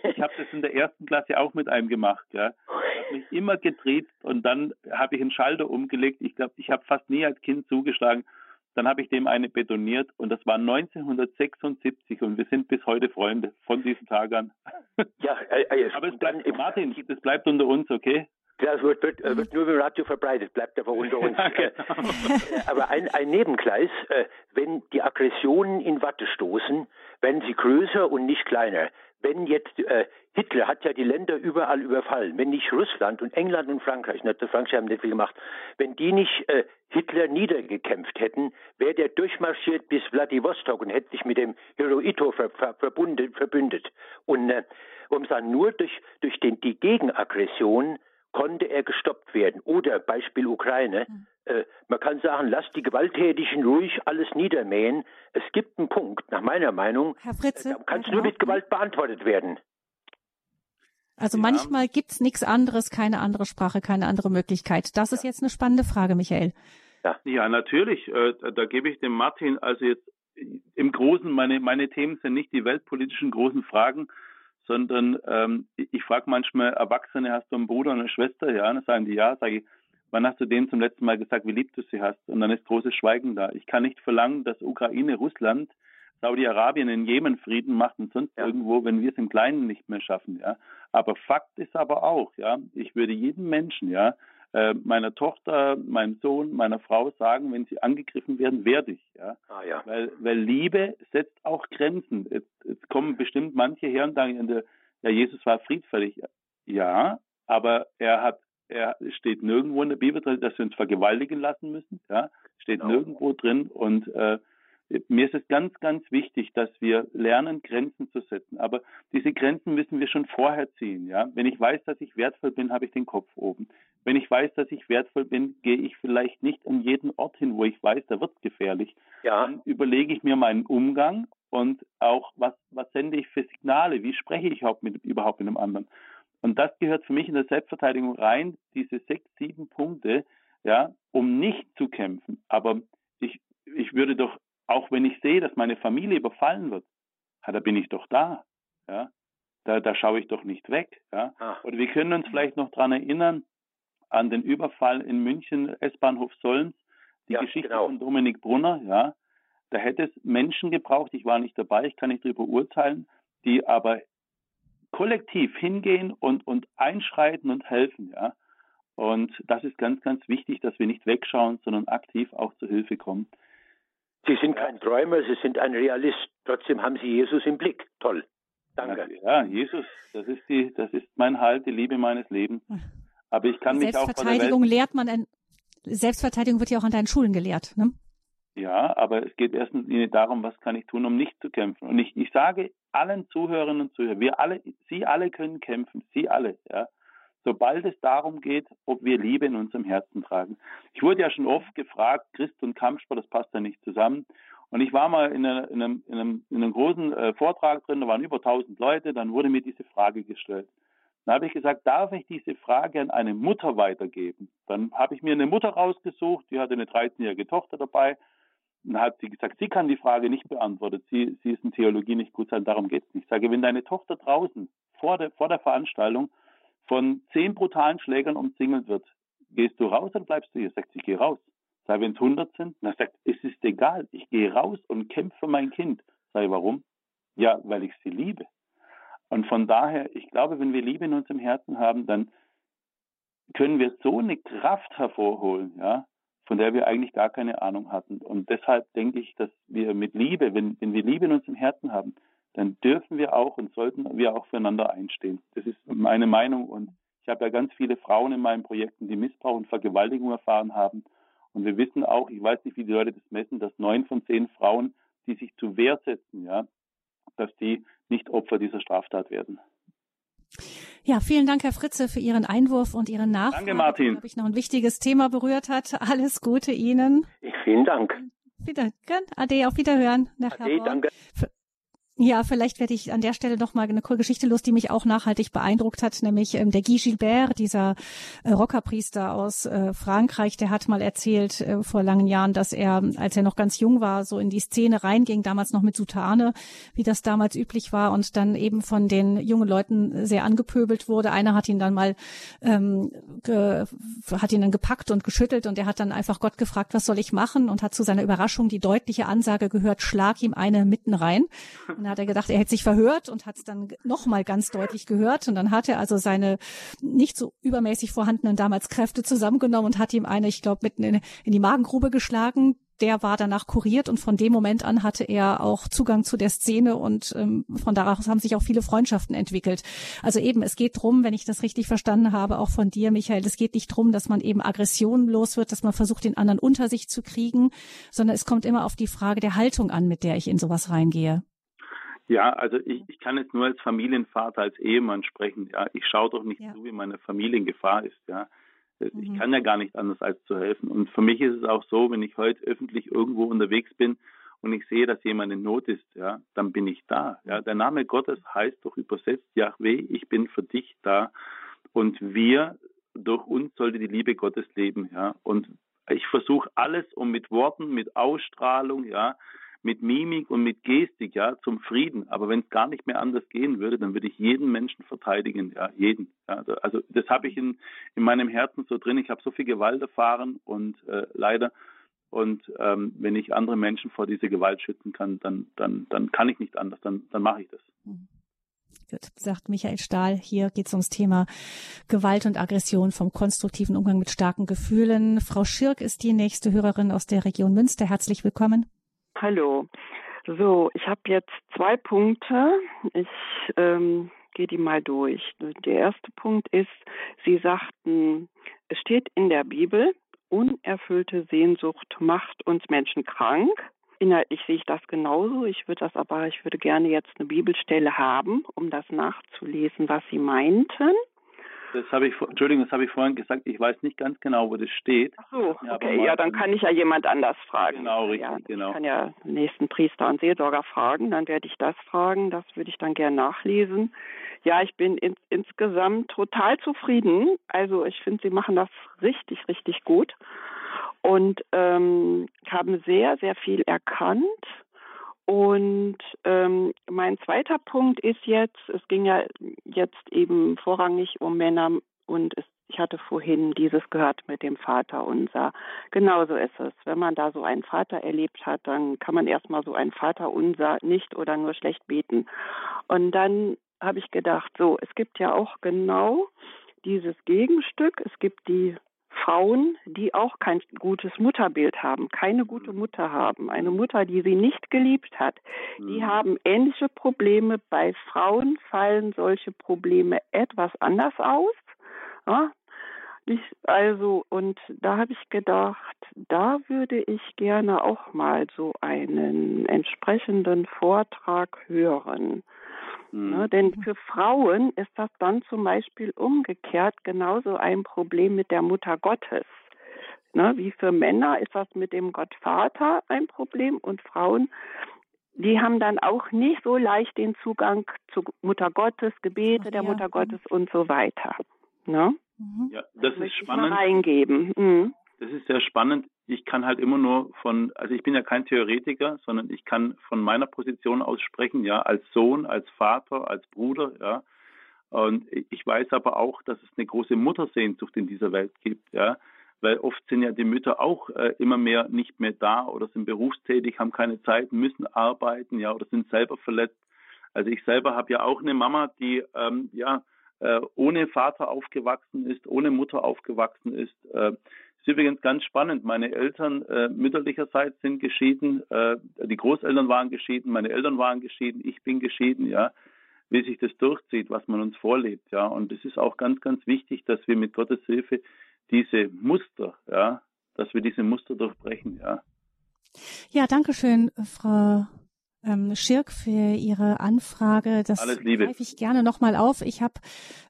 Ich habe das in der ersten Klasse auch mit einem gemacht, ja. Ich habe mich immer gedreht und dann habe ich einen Schalter umgelegt. Ich glaube, ich habe fast nie als Kind zugeschlagen. Dann habe ich dem eine betoniert und das war 1976 und wir sind bis heute Freunde von diesem Tag an. Ja, äh, äh, aber es bleibt, Martin, das bleibt unter uns, okay? Ja, es wird, wird, mhm. wird nur im Radio verbreitet, bleibt aber unter uns. Ja, genau. Äh, aber ein, ein Nebengleis, äh, wenn die Aggressionen in Watte stoßen, werden sie größer und nicht kleiner. Wenn jetzt äh, Hitler hat ja die Länder überall überfallen. Wenn nicht Russland und England und Frankreich, nicht, Frankreich haben nicht viel gemacht, wenn die nicht äh, Hitler niedergekämpft hätten, wäre der durchmarschiert bis Vladivostok und hätte sich mit dem Hirohito ver, ver, verbündet, verbündet. Und äh, um sagen, nur durch, durch den, die Gegenaggression konnte er gestoppt werden. Oder Beispiel Ukraine. Mhm. Äh, man kann sagen, lass die Gewalttätigen ruhig alles niedermähen. Es gibt einen Punkt, nach meiner Meinung, Herr Fritze, äh, kann es nur mit Gewalt beantwortet werden. Also ja. manchmal gibt's nichts anderes, keine andere Sprache, keine andere Möglichkeit. Das ja. ist jetzt eine spannende Frage, Michael. Ja, ja natürlich. Äh, da gebe ich dem Martin also jetzt im Großen, meine, meine Themen sind nicht die weltpolitischen großen Fragen, sondern ähm, ich frage manchmal Erwachsene, hast du einen Bruder und eine Schwester? Ja, dann sagen die ja, sage ich, wann hast du denen zum letzten Mal gesagt, wie lieb du sie hast? Und dann ist großes Schweigen da. Ich kann nicht verlangen, dass Ukraine, Russland, Saudi-Arabien in Jemen Frieden macht und sonst ja. irgendwo, wenn wir es im Kleinen nicht mehr schaffen, ja. Aber Fakt ist aber auch, ja, ich würde jedem Menschen, ja, äh, meiner Tochter, meinem Sohn, meiner Frau sagen, wenn sie angegriffen werden, werde ich. Ja? Ah, ja. Weil, weil Liebe setzt auch Grenzen. Jetzt, jetzt kommen bestimmt manche her und sagen, ja, Jesus war friedfertig. Ja, aber er hat, er steht nirgendwo in der Bibel drin, dass wir uns vergewaltigen lassen müssen. Ja, steht genau. nirgendwo drin und äh, mir ist es ganz, ganz wichtig, dass wir lernen, Grenzen zu setzen. Aber diese Grenzen müssen wir schon vorher ziehen. Ja? Wenn ich weiß, dass ich wertvoll bin, habe ich den Kopf oben. Wenn ich weiß, dass ich wertvoll bin, gehe ich vielleicht nicht an jeden Ort hin, wo ich weiß, da wird es gefährlich. Ja. Dann überlege ich mir meinen Umgang und auch, was, was sende ich für Signale? Wie spreche ich überhaupt mit, überhaupt mit einem anderen? Und das gehört für mich in der Selbstverteidigung rein, diese sechs, sieben Punkte, ja, um nicht zu kämpfen. Aber ich, ich würde doch auch wenn ich sehe, dass meine Familie überfallen wird, ja, da bin ich doch da. Ja? Da, da schaue ich doch nicht weg. Ja? Ah. Oder wir können uns vielleicht noch daran erinnern, an den Überfall in München, S-Bahnhof Solms, die ja, Geschichte genau. von Dominik Brunner, ja. Da hätte es Menschen gebraucht, ich war nicht dabei, ich kann nicht darüber urteilen, die aber kollektiv hingehen und, und einschreiten und helfen, ja. Und das ist ganz, ganz wichtig, dass wir nicht wegschauen, sondern aktiv auch zur Hilfe kommen. Sie sind kein Träumer, Sie sind ein Realist. Trotzdem haben Sie Jesus im Blick. Toll. Danke. Ja, Jesus, das ist die, das ist mein Halt, die Liebe meines Lebens. Aber ich kann mich auch Selbstverteidigung lehrt man, ein, Selbstverteidigung wird ja auch an deinen Schulen gelehrt, ne? Ja, aber es geht erstens darum, was kann ich tun, um nicht zu kämpfen. Und ich, ich sage allen Zuhörerinnen und Zuhörern, wir alle, Sie alle können kämpfen, Sie alle, ja sobald es darum geht, ob wir Liebe in unserem Herzen tragen. Ich wurde ja schon oft gefragt, Christ und Kampfsport, das passt ja nicht zusammen. Und ich war mal in, einem, in, einem, in einem, großen äh, Vortrag drin, da waren über 1000 Leute, dann wurde mir diese Frage gestellt. Dann habe ich gesagt, darf ich diese Frage an eine Mutter weitergeben? Dann habe ich mir eine Mutter rausgesucht, die hatte eine 13-jährige Tochter dabei. Dann hat sie gesagt, sie kann die Frage nicht beantworten. Sie, sie ist in Theologie nicht gut sein, darum geht es nicht. Ich sage, wenn deine Tochter draußen vor der, vor der Veranstaltung von zehn brutalen Schlägern umzingelt wird, gehst du raus oder bleibst du hier? Sagt sie, ich gehe raus. Sei, wenn es 100 sind, dann sagt, es ist egal, ich gehe raus und kämpfe für mein Kind. Sei, warum? Ja, weil ich sie liebe. Und von daher, ich glaube, wenn wir Liebe in unserem Herzen haben, dann können wir so eine Kraft hervorholen, ja, von der wir eigentlich gar keine Ahnung hatten. Und deshalb denke ich, dass wir mit Liebe, wenn, wenn wir Liebe in unserem Herzen haben, dann dürfen wir auch und sollten wir auch füreinander einstehen. Das ist meine Meinung. Und ich habe ja ganz viele Frauen in meinen Projekten, die Missbrauch und Vergewaltigung erfahren haben. Und wir wissen auch, ich weiß nicht, wie die Leute das messen, dass neun von zehn Frauen, die sich zu Wehr setzen, ja, dass die nicht Opfer dieser Straftat werden. Ja, vielen Dank, Herr Fritze, für Ihren Einwurf und Ihren Nachfrage. Danke, Martin. Glaube ich, noch ein wichtiges Thema berührt hat. Alles Gute Ihnen. Vielen Dank. Wieder, Ade, auf Wiederhören. Ade, danke. Ja, vielleicht werde ich an der Stelle noch mal eine Geschichte los, die mich auch nachhaltig beeindruckt hat, nämlich ähm, der Guy Gilbert, dieser äh, Rockerpriester aus äh, Frankreich, der hat mal erzählt äh, vor langen Jahren, dass er, als er noch ganz jung war, so in die Szene reinging, damals noch mit Soutane, wie das damals üblich war, und dann eben von den jungen Leuten sehr angepöbelt wurde. Einer hat ihn dann mal ähm, ge, hat ihn dann gepackt und geschüttelt und er hat dann einfach Gott gefragt, was soll ich machen? Und hat zu seiner Überraschung die deutliche Ansage gehört, schlag ihm eine mitten rein. Hat er gedacht, er hätte sich verhört und hat es dann nochmal ganz deutlich gehört. Und dann hat er also seine nicht so übermäßig vorhandenen damals Kräfte zusammengenommen und hat ihm eine, ich glaube, mitten in, in die Magengrube geschlagen der war danach kuriert und von dem Moment an hatte er auch Zugang zu der Szene und ähm, von daraus haben sich auch viele Freundschaften entwickelt. Also eben, es geht drum, wenn ich das richtig verstanden habe, auch von dir, Michael, es geht nicht drum, dass man eben Aggressionen los wird, dass man versucht, den anderen unter sich zu kriegen, sondern es kommt immer auf die Frage der Haltung an, mit der ich in sowas reingehe. Ja, also ich, ich kann jetzt nur als Familienvater, als Ehemann sprechen. Ja, ich schaue doch nicht ja. zu, wie meine Familie in Gefahr ist. Ja, ich mhm. kann ja gar nicht anders als zu helfen. Und für mich ist es auch so, wenn ich heute öffentlich irgendwo unterwegs bin und ich sehe, dass jemand in Not ist, ja, dann bin ich da. Ja, der Name Gottes heißt doch übersetzt Yahweh, ich bin für dich da. Und wir, durch uns sollte die Liebe Gottes leben, ja. Und ich versuche alles, um mit Worten, mit Ausstrahlung, ja, mit Mimik und mit Gestik, ja, zum Frieden. Aber wenn es gar nicht mehr anders gehen würde, dann würde ich jeden Menschen verteidigen, ja, jeden. Ja, also das habe ich in, in meinem Herzen so drin. Ich habe so viel Gewalt erfahren und äh, leider und ähm, wenn ich andere Menschen vor dieser Gewalt schützen kann, dann, dann, dann kann ich nicht anders, dann, dann mache ich das. Gut, sagt Michael Stahl. Hier geht es ums Thema Gewalt und Aggression vom konstruktiven Umgang mit starken Gefühlen. Frau Schirk ist die nächste Hörerin aus der Region Münster. Herzlich willkommen. Hallo. So, ich habe jetzt zwei Punkte. Ich ähm, gehe die mal durch. Der erste Punkt ist, Sie sagten, es steht in der Bibel, unerfüllte Sehnsucht macht uns Menschen krank. Inhaltlich sehe ich das genauso. Ich würde das aber, ich würde gerne jetzt eine Bibelstelle haben, um das nachzulesen, was Sie meinten. Das habe ich, Entschuldigung, das habe ich vorhin gesagt. Ich weiß nicht ganz genau, wo das steht. Ach so, okay, ja, ja, dann kann ich ja jemand anders fragen. Genau, richtig, ja, genau. Ich kann ja den nächsten Priester und Seelsorger fragen, dann werde ich das fragen. Das würde ich dann gerne nachlesen. Ja, ich bin in, insgesamt total zufrieden. Also ich finde, Sie machen das richtig, richtig gut und ähm, haben sehr, sehr viel erkannt und ähm, mein zweiter Punkt ist jetzt, es ging ja jetzt eben vorrangig um Männer und es, ich hatte vorhin dieses gehört mit dem Vater unser. Genauso ist es. Wenn man da so einen Vater erlebt hat, dann kann man erstmal so einen Vater unser nicht oder nur schlecht beten. Und dann habe ich gedacht, so, es gibt ja auch genau dieses Gegenstück. Es gibt die Frauen, die auch kein gutes Mutterbild haben, keine gute Mutter haben, eine Mutter, die sie nicht geliebt hat, die mhm. haben ähnliche Probleme. Bei Frauen fallen solche Probleme etwas anders aus. Ja, also, und da habe ich gedacht, da würde ich gerne auch mal so einen entsprechenden Vortrag hören. Ne? Denn für Frauen ist das dann zum Beispiel umgekehrt genauso ein Problem mit der Mutter Gottes. Ne? Wie für Männer ist das mit dem Gottvater ein Problem und Frauen, die haben dann auch nicht so leicht den Zugang zu Mutter Gottes, Gebete der Mutter Gottes und so weiter. Ne? Mhm. Ja, das, das ist spannend. Reingeben. Mhm. Das ist sehr spannend ich kann halt immer nur von, also ich bin ja kein Theoretiker, sondern ich kann von meiner Position aus sprechen, ja, als Sohn, als Vater, als Bruder, ja. Und ich weiß aber auch, dass es eine große Muttersehnsucht in dieser Welt gibt, ja. weil oft sind ja die Mütter auch äh, immer mehr nicht mehr da oder sind berufstätig, haben keine Zeit, müssen arbeiten, ja, oder sind selber verletzt. Also ich selber habe ja auch eine Mama, die ähm, ja äh, ohne Vater aufgewachsen ist, ohne Mutter aufgewachsen ist. Äh, ist übrigens ganz spannend. Meine Eltern äh, mütterlicherseits sind geschieden, äh, die Großeltern waren geschieden, meine Eltern waren geschieden, ich bin geschieden, ja. Wie sich das durchzieht, was man uns vorlebt, ja. Und es ist auch ganz, ganz wichtig, dass wir mit Gottes Hilfe diese Muster, ja, dass wir diese Muster durchbrechen, ja. Ja, danke schön, Frau ähm, Schirk für Ihre Anfrage. Das greife ich gerne nochmal auf. Ich habe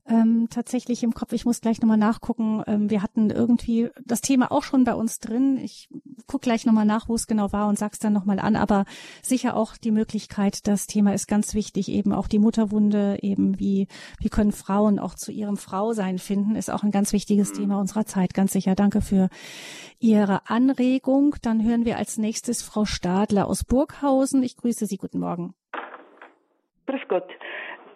ähm, tatsächlich im Kopf, ich muss gleich nochmal nachgucken. Ähm, wir hatten irgendwie das Thema auch schon bei uns drin. Ich gucke gleich nochmal nach, wo es genau war und sag's dann nochmal an. Aber sicher auch die Möglichkeit, das Thema ist ganz wichtig, eben auch die Mutterwunde, eben wie, wie können Frauen auch zu ihrem Frausein finden, ist auch ein ganz wichtiges mhm. Thema unserer Zeit, ganz sicher. Danke für Ihre Anregung. Dann hören wir als nächstes Frau Stadler aus Burghausen. Ich grüße Sie. Guten Morgen. Grüß Gott.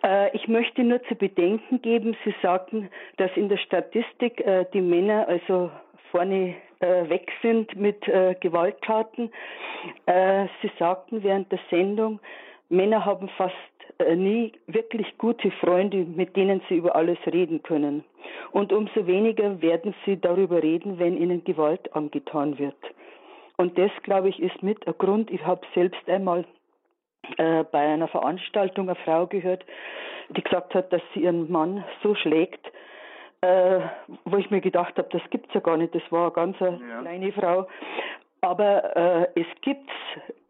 Äh, ich möchte nur zu bedenken geben, Sie sagten, dass in der Statistik äh, die Männer also vorne äh, weg sind mit Gewalttaten. Sie sagten während der Sendung, Männer haben fast nie wirklich gute Freunde, mit denen sie über alles reden können. Und umso weniger werden sie darüber reden, wenn ihnen Gewalt angetan wird. Und das, glaube ich, ist mit ein Grund. Ich habe selbst einmal äh, bei einer Veranstaltung eine Frau gehört, die gesagt hat, dass sie ihren Mann so schlägt, äh, wo ich mir gedacht habe, das gibt's ja gar nicht. Das war eine ganz ja. kleine Frau. Aber äh, es gibt's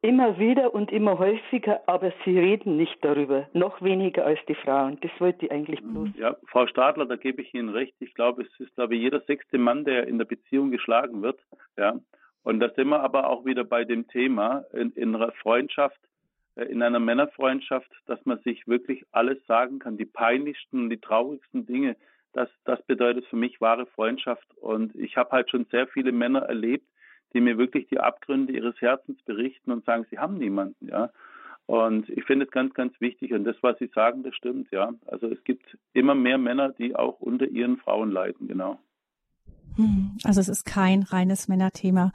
immer wieder und immer häufiger, aber sie reden nicht darüber, noch weniger als die Frauen. Das wollte ich eigentlich bloß. Ja, Frau Stadler, da gebe ich Ihnen recht. Ich glaube, es ist, glaube ich, jeder sechste Mann, der in der Beziehung geschlagen wird. Ja. Und da sind wir aber auch wieder bei dem Thema in, in einer Freundschaft äh, in einer Männerfreundschaft, dass man sich wirklich alles sagen kann, die peinlichsten, die traurigsten Dinge. Das, das bedeutet für mich wahre Freundschaft. Und ich habe halt schon sehr viele Männer erlebt, die mir wirklich die Abgründe ihres Herzens berichten und sagen, sie haben niemanden, ja. Und ich finde es ganz, ganz wichtig. Und das, was Sie sagen, das stimmt, ja. Also es gibt immer mehr Männer, die auch unter ihren Frauen leiden, genau. Hm, also es ist kein reines Männerthema.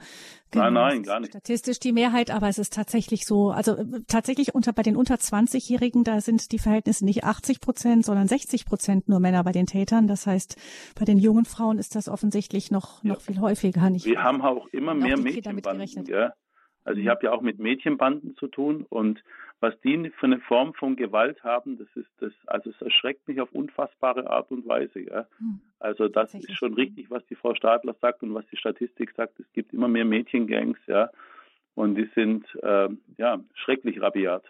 Genau, nein, nein, gar nicht. Statistisch die Mehrheit, aber es ist tatsächlich so, also äh, tatsächlich unter bei den unter 20-Jährigen, da sind die Verhältnisse nicht 80 Prozent, sondern 60 Prozent nur Männer bei den Tätern. Das heißt, bei den jungen Frauen ist das offensichtlich noch noch viel häufiger. Nicht Wir haben auch immer mehr Mädchenbanden. Ja? Also ich mhm. habe ja auch mit Mädchenbanden zu tun und was die für eine Form von Gewalt haben, das ist das, also es erschreckt mich auf unfassbare Art und Weise. Ja. Hm. Also das ist schon richtig, was die Frau Stadler sagt und was die Statistik sagt. Es gibt immer mehr Mädchengangs, ja, und die sind äh, ja schrecklich rabiat.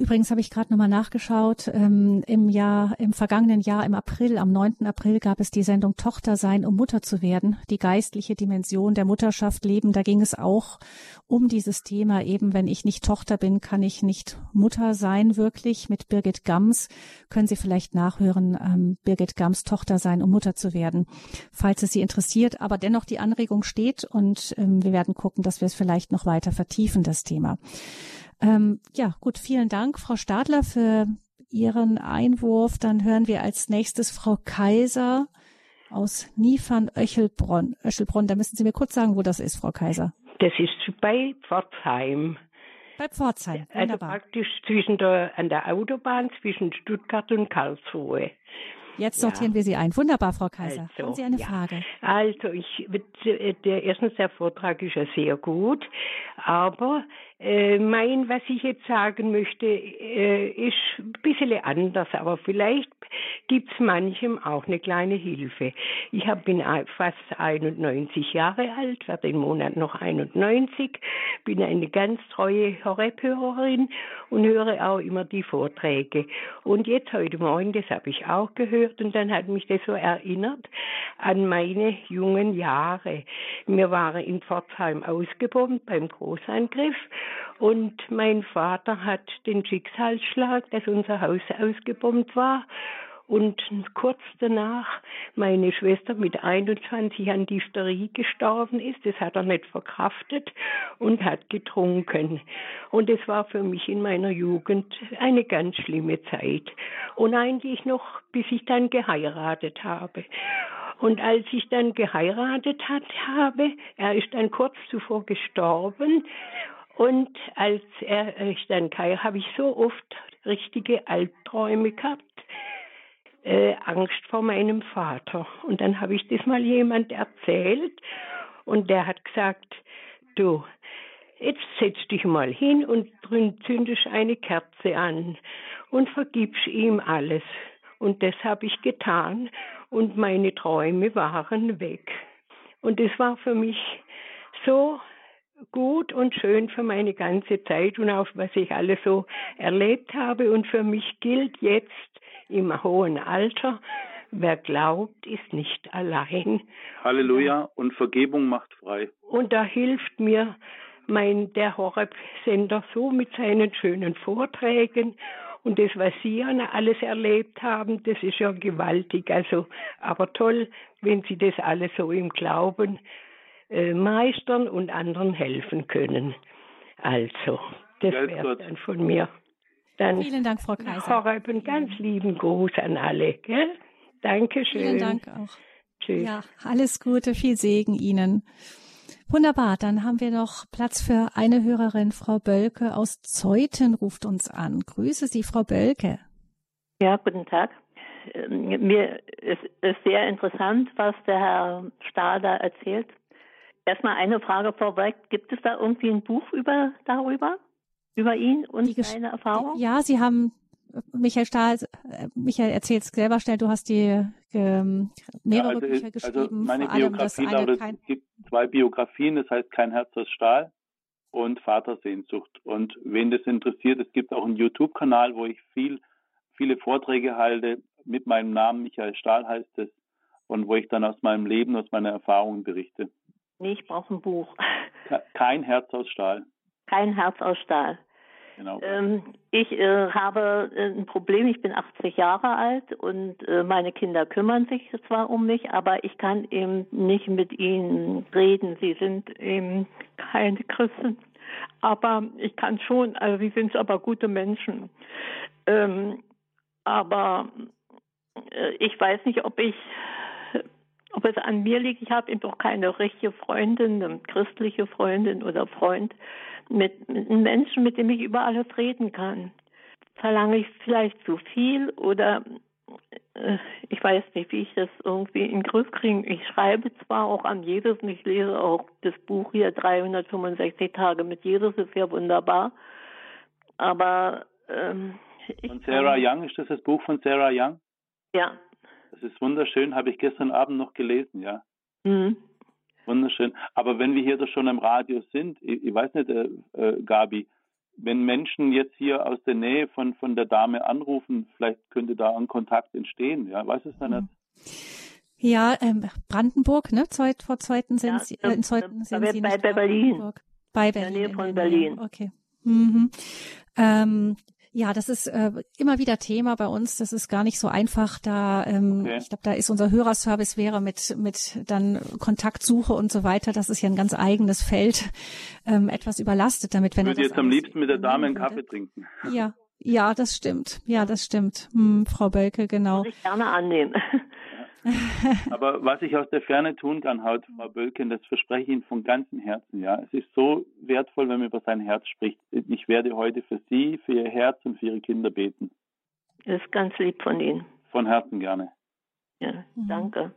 Übrigens habe ich gerade nochmal nachgeschaut. Ähm, Im Jahr, im vergangenen Jahr, im April, am 9. April gab es die Sendung Tochter sein, um Mutter zu werden. Die geistliche Dimension der Mutterschaft leben. Da ging es auch um dieses Thema. Eben, wenn ich nicht Tochter bin, kann ich nicht Mutter sein, wirklich. Mit Birgit Gams können Sie vielleicht nachhören. Ähm, Birgit Gams Tochter sein, um Mutter zu werden, falls es Sie interessiert. Aber dennoch die Anregung steht und ähm, wir werden gucken, dass wir es vielleicht noch weiter vertiefen, das Thema. Ähm, ja, gut, vielen Dank, Frau Stadler, für Ihren Einwurf. Dann hören wir als nächstes Frau Kaiser aus Niefern-Öchelbronn. Öchelbronn, da müssen Sie mir kurz sagen, wo das ist, Frau Kaiser. Das ist bei Pforzheim. Bei Pforzheim, also wunderbar. Also praktisch zwischen der, an der Autobahn zwischen Stuttgart und Karlsruhe. Jetzt sortieren ja. wir Sie ein. Wunderbar, Frau Kaiser. Also, Haben Sie eine ja. Frage? Also, ich, der, erstens, der Vortrag ist ja sehr gut, aber äh, mein, was ich jetzt sagen möchte, äh, ist ein bisschen anders, aber vielleicht gibt's manchem auch eine kleine Hilfe. Ich hab, bin fast 91 Jahre alt, werde im Monat noch 91, bin eine ganz treue Horeb-Hörerin und höre auch immer die Vorträge. Und jetzt heute Morgen, das habe ich auch gehört und dann hat mich das so erinnert an meine jungen Jahre. Wir waren in Pforzheim ausgebombt beim Großangriff und mein Vater hat den Schicksalsschlag, dass unser Haus ausgebombt war. Und kurz danach meine Schwester mit 21 an Diphtherie gestorben ist. Das hat er nicht verkraftet und hat getrunken. Und es war für mich in meiner Jugend eine ganz schlimme Zeit. Und eigentlich noch, bis ich dann geheiratet habe. Und als ich dann geheiratet hat, habe, er ist dann kurz zuvor gestorben. Und als er ich dann habe ich so oft richtige Albträume gehabt, äh, Angst vor meinem Vater. Und dann habe ich das mal jemand erzählt und der hat gesagt, du, jetzt setz dich mal hin und zündest eine Kerze an und vergibst ihm alles. Und das habe ich getan und meine Träume waren weg. Und es war für mich so gut und schön für meine ganze Zeit und auch was ich alles so erlebt habe. Und für mich gilt jetzt im hohen Alter, wer glaubt, ist nicht allein. Halleluja und Vergebung macht frei. Und da hilft mir mein der Horeb-Sender so mit seinen schönen Vorträgen und das, was Sie alles erlebt haben, das ist ja gewaltig. Also, aber toll, wenn Sie das alles so im Glauben äh, meistern und anderen helfen können. Also, das wäre dann von mir. Dann Vielen Dank, Frau Kaiser. Frau einen ganz lieben Gruß an alle. Gell? Dankeschön. Vielen Dank auch. Tschüss. Ja, alles Gute, viel Segen Ihnen. Wunderbar, dann haben wir noch Platz für eine Hörerin. Frau Bölke aus Zeuthen ruft uns an. Grüße Sie, Frau Bölke. Ja, guten Tag. Ähm, mir ist, ist sehr interessant, was der Herr Stahl da erzählt. Erstmal eine Frage vorweg. Gibt es da irgendwie ein Buch über darüber? Über ihn und die seine Erfahrung? Ja, Sie haben Michael Stahl, äh, Michael erzählt es selber schnell, du hast die ähm, mehrere ja, also Bücher ist, geschrieben. Also meine Biografie lautet, kein... es gibt zwei Biografien, das heißt Kein Herz aus Stahl und Vatersehnsucht. Und wen das interessiert, es gibt auch einen YouTube-Kanal, wo ich viel, viele Vorträge halte. Mit meinem Namen Michael Stahl heißt es. Und wo ich dann aus meinem Leben, aus meiner Erfahrungen berichte. Nee, ich brauche ein Buch. Kein Herz aus Stahl. Kein Herz aus Stahl. Genau. Ähm, ich äh, habe äh, ein Problem. Ich bin 80 Jahre alt und äh, meine Kinder kümmern sich zwar um mich, aber ich kann eben nicht mit ihnen reden. Sie sind eben keine Christen. Aber ich kann schon, also sie sind aber gute Menschen. Ähm, aber äh, ich weiß nicht, ob ich ob es an mir liegt, ich habe eben doch keine richtige Freundin, eine christliche Freundin oder Freund mit, mit einem Menschen, mit dem ich über alles reden kann. Verlange ich vielleicht zu viel oder äh, ich weiß nicht, wie ich das irgendwie in den Griff kriege. Ich schreibe zwar auch an Jesus und ich lese auch das Buch hier 365 Tage mit Jesus, ist ja wunderbar, aber ähm, Von Sarah Young, ist das das Buch von Sarah Young? Ja, das ist wunderschön, habe ich gestern Abend noch gelesen, ja. Mhm. Wunderschön. Aber wenn wir hier doch schon im Radio sind, ich, ich weiß nicht, äh, äh, Gabi, wenn Menschen jetzt hier aus der Nähe von, von der Dame anrufen, vielleicht könnte da ein Kontakt entstehen, ja, weiß es dann mhm. nicht. Ja, ähm, Brandenburg, ne? Zeut, vor Zeuten sind ja, Sie, äh, in Zeuten sind Sie bei, bei Berlin. Bei Berlin. In der Nähe von Berlin. Okay. Mhm. Ähm, ja, das ist äh, immer wieder Thema bei uns. Das ist gar nicht so einfach. Da, ähm, okay. ich glaube, da ist unser Hörerservice wäre mit mit dann Kontaktsuche und so weiter. Das ist ja ein ganz eigenes Feld, ähm, etwas überlastet damit. Wenn ich würde jetzt am liebsten mit der Dame einen Kaffee trinken. Ja, ja, das stimmt. Ja, das stimmt. Hm, Frau Bölke, genau. Würde ich gerne annehmen. Aber was ich aus der Ferne tun kann, Haut, Frau Bölken, das verspreche ich Ihnen von ganzem Herzen. Ja, es ist so wertvoll, wenn man über sein Herz spricht. Ich werde heute für Sie, für Ihr Herz und für Ihre Kinder beten. Das ist ganz lieb von Ihnen. Von Herzen gerne. Ja, danke.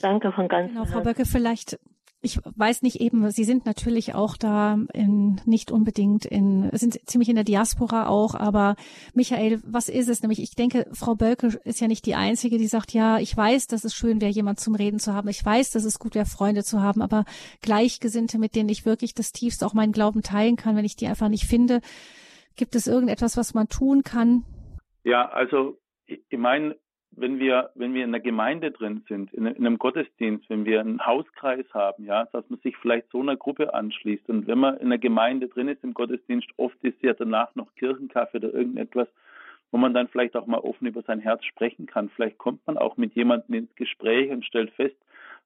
Danke von ganzem Herzen. Genau, Frau Böcke, vielleicht ich weiß nicht eben, Sie sind natürlich auch da in, nicht unbedingt in, sind ziemlich in der Diaspora auch, aber Michael, was ist es nämlich? Ich denke, Frau Bölke ist ja nicht die Einzige, die sagt, ja, ich weiß, dass es schön wäre, jemand zum Reden zu haben. Ich weiß, dass es gut wäre, Freunde zu haben, aber Gleichgesinnte, mit denen ich wirklich das tiefste auch meinen Glauben teilen kann, wenn ich die einfach nicht finde. Gibt es irgendetwas, was man tun kann? Ja, also ich meine, wenn wir, wenn wir in der Gemeinde drin sind, in, in, einem Gottesdienst, wenn wir einen Hauskreis haben, ja, dass man sich vielleicht so einer Gruppe anschließt. Und wenn man in der Gemeinde drin ist im Gottesdienst, oft ist ja danach noch Kirchenkaffee oder irgendetwas, wo man dann vielleicht auch mal offen über sein Herz sprechen kann. Vielleicht kommt man auch mit jemandem ins Gespräch und stellt fest,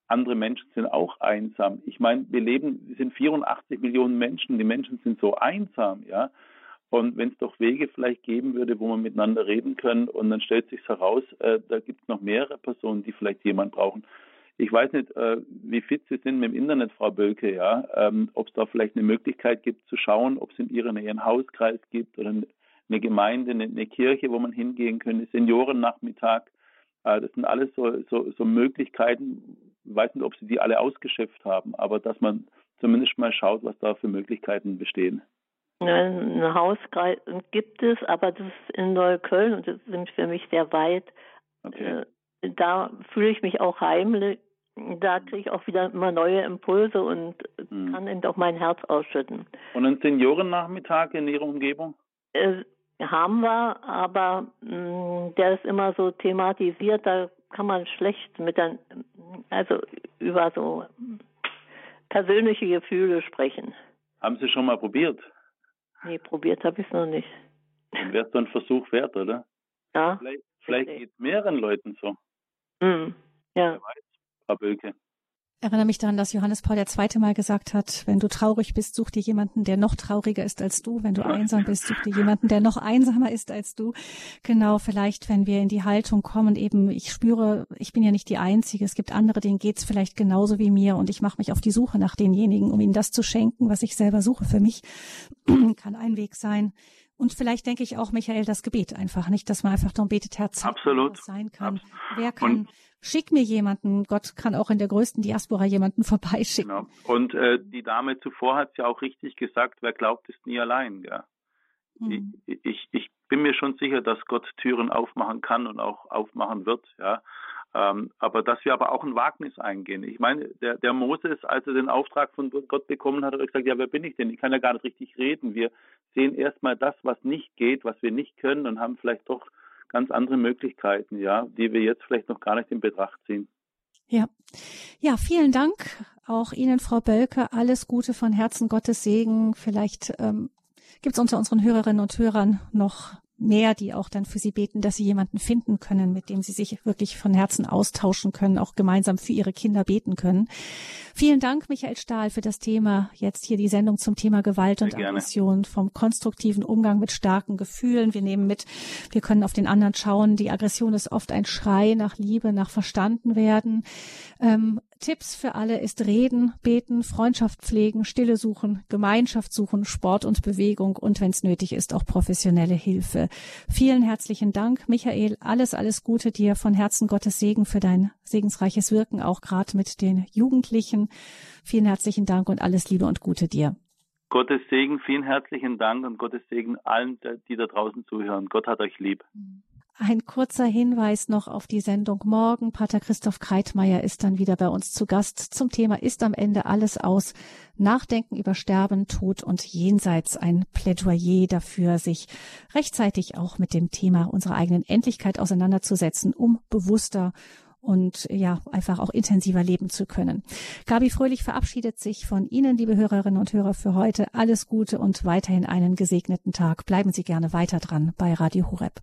andere Menschen sind auch einsam. Ich meine, wir leben, wir sind 84 Millionen Menschen, die Menschen sind so einsam, ja. Und wenn es doch Wege vielleicht geben würde, wo man miteinander reden können und dann stellt sich heraus, äh, da gibt es noch mehrere Personen, die vielleicht jemand brauchen. ich weiß nicht, äh, wie fit Sie sind mit dem Internet, Frau Bölke, ja, ähm, ob es da vielleicht eine Möglichkeit gibt zu schauen, ob es in Nähe einen Hauskreis gibt oder eine Gemeinde, eine, eine Kirche, wo man hingehen könnte, Seniorennachmittag. Äh, das sind alles so, so, so Möglichkeiten. Ich weiß nicht, ob Sie die alle ausgeschöpft haben, aber dass man zumindest mal schaut, was da für Möglichkeiten bestehen. Ein Hauskreis gibt es, aber das ist in Neukölln und das ist für mich sehr weit. Okay. Äh, da fühle ich mich auch heimlich da kriege ich auch wieder immer neue Impulse und mhm. kann eben auch mein Herz ausschütten. Und einen Seniorennachmittag in Ihrer Umgebung? Äh, haben wir, aber mh, mm, der ist immer so thematisiert, da kann man schlecht mit dann, also über so persönliche Gefühle sprechen. Haben Sie schon mal probiert? Nee, probiert habe ich es noch nicht. Dann wäre es doch ein Versuch wert, oder? Ja. Vielleicht, vielleicht geht es mehreren Leuten so. Mhm. Ja. Wer weiß. Frau Bölke. Erinnere mich daran, dass Johannes Paul der zweite Mal gesagt hat, wenn du traurig bist, such dir jemanden, der noch trauriger ist als du. Wenn du einsam bist, such dir jemanden, der noch einsamer ist als du. Genau, vielleicht, wenn wir in die Haltung kommen, eben, ich spüre, ich bin ja nicht die Einzige. Es gibt andere, denen geht's vielleicht genauso wie mir und ich mache mich auf die Suche nach denjenigen, um ihnen das zu schenken, was ich selber suche für mich. Kann ein Weg sein. Und vielleicht denke ich auch, Michael, das Gebet einfach nicht, dass man einfach darum betet, Herr, Absolut. sein kann. Absolut. Wer kann, und schick mir jemanden. Gott kann auch in der größten Diaspora jemanden vorbeischicken. Genau. Und äh, die Dame zuvor hat ja auch richtig gesagt, wer glaubt, ist nie allein. Gell? Mhm. Ich, ich, ich bin mir schon sicher, dass Gott Türen aufmachen kann und auch aufmachen wird. Ja. Ähm, aber dass wir aber auch ein Wagnis eingehen. Ich meine, der, der Moses, als er den Auftrag von Gott bekommen hat, hat er gesagt, ja, wer bin ich denn? Ich kann ja gar nicht richtig reden. Wir sehen erstmal das, was nicht geht, was wir nicht können und haben vielleicht doch ganz andere Möglichkeiten, ja, die wir jetzt vielleicht noch gar nicht in Betracht ziehen. Ja. Ja, vielen Dank auch Ihnen, Frau Bölke. Alles Gute von Herzen, Gottes Segen. Vielleicht ähm, gibt es unter unseren Hörerinnen und Hörern noch mehr, die auch dann für sie beten, dass sie jemanden finden können, mit dem sie sich wirklich von Herzen austauschen können, auch gemeinsam für ihre Kinder beten können. Vielen Dank, Michael Stahl, für das Thema. Jetzt hier die Sendung zum Thema Gewalt und Aggression, vom konstruktiven Umgang mit starken Gefühlen. Wir nehmen mit, wir können auf den anderen schauen. Die Aggression ist oft ein Schrei nach Liebe, nach verstanden werden. Ähm, Tipps für alle ist Reden, Beten, Freundschaft pflegen, Stille suchen, Gemeinschaft suchen, Sport und Bewegung und wenn es nötig ist, auch professionelle Hilfe. Vielen herzlichen Dank, Michael. Alles, alles Gute dir von Herzen Gottes Segen für dein segensreiches Wirken, auch gerade mit den Jugendlichen. Vielen herzlichen Dank und alles Liebe und Gute dir. Gottes Segen, vielen herzlichen Dank und Gottes Segen allen, die da draußen zuhören. Gott hat euch lieb. Mhm. Ein kurzer Hinweis noch auf die Sendung morgen. Pater Christoph Kreitmeier ist dann wieder bei uns zu Gast zum Thema Ist am Ende alles aus? Nachdenken über Sterben, Tod und Jenseits. Ein Plädoyer dafür, sich rechtzeitig auch mit dem Thema unserer eigenen Endlichkeit auseinanderzusetzen, um bewusster und ja, einfach auch intensiver leben zu können. Gabi Fröhlich verabschiedet sich von Ihnen, liebe Hörerinnen und Hörer, für heute. Alles Gute und weiterhin einen gesegneten Tag. Bleiben Sie gerne weiter dran bei Radio Horeb.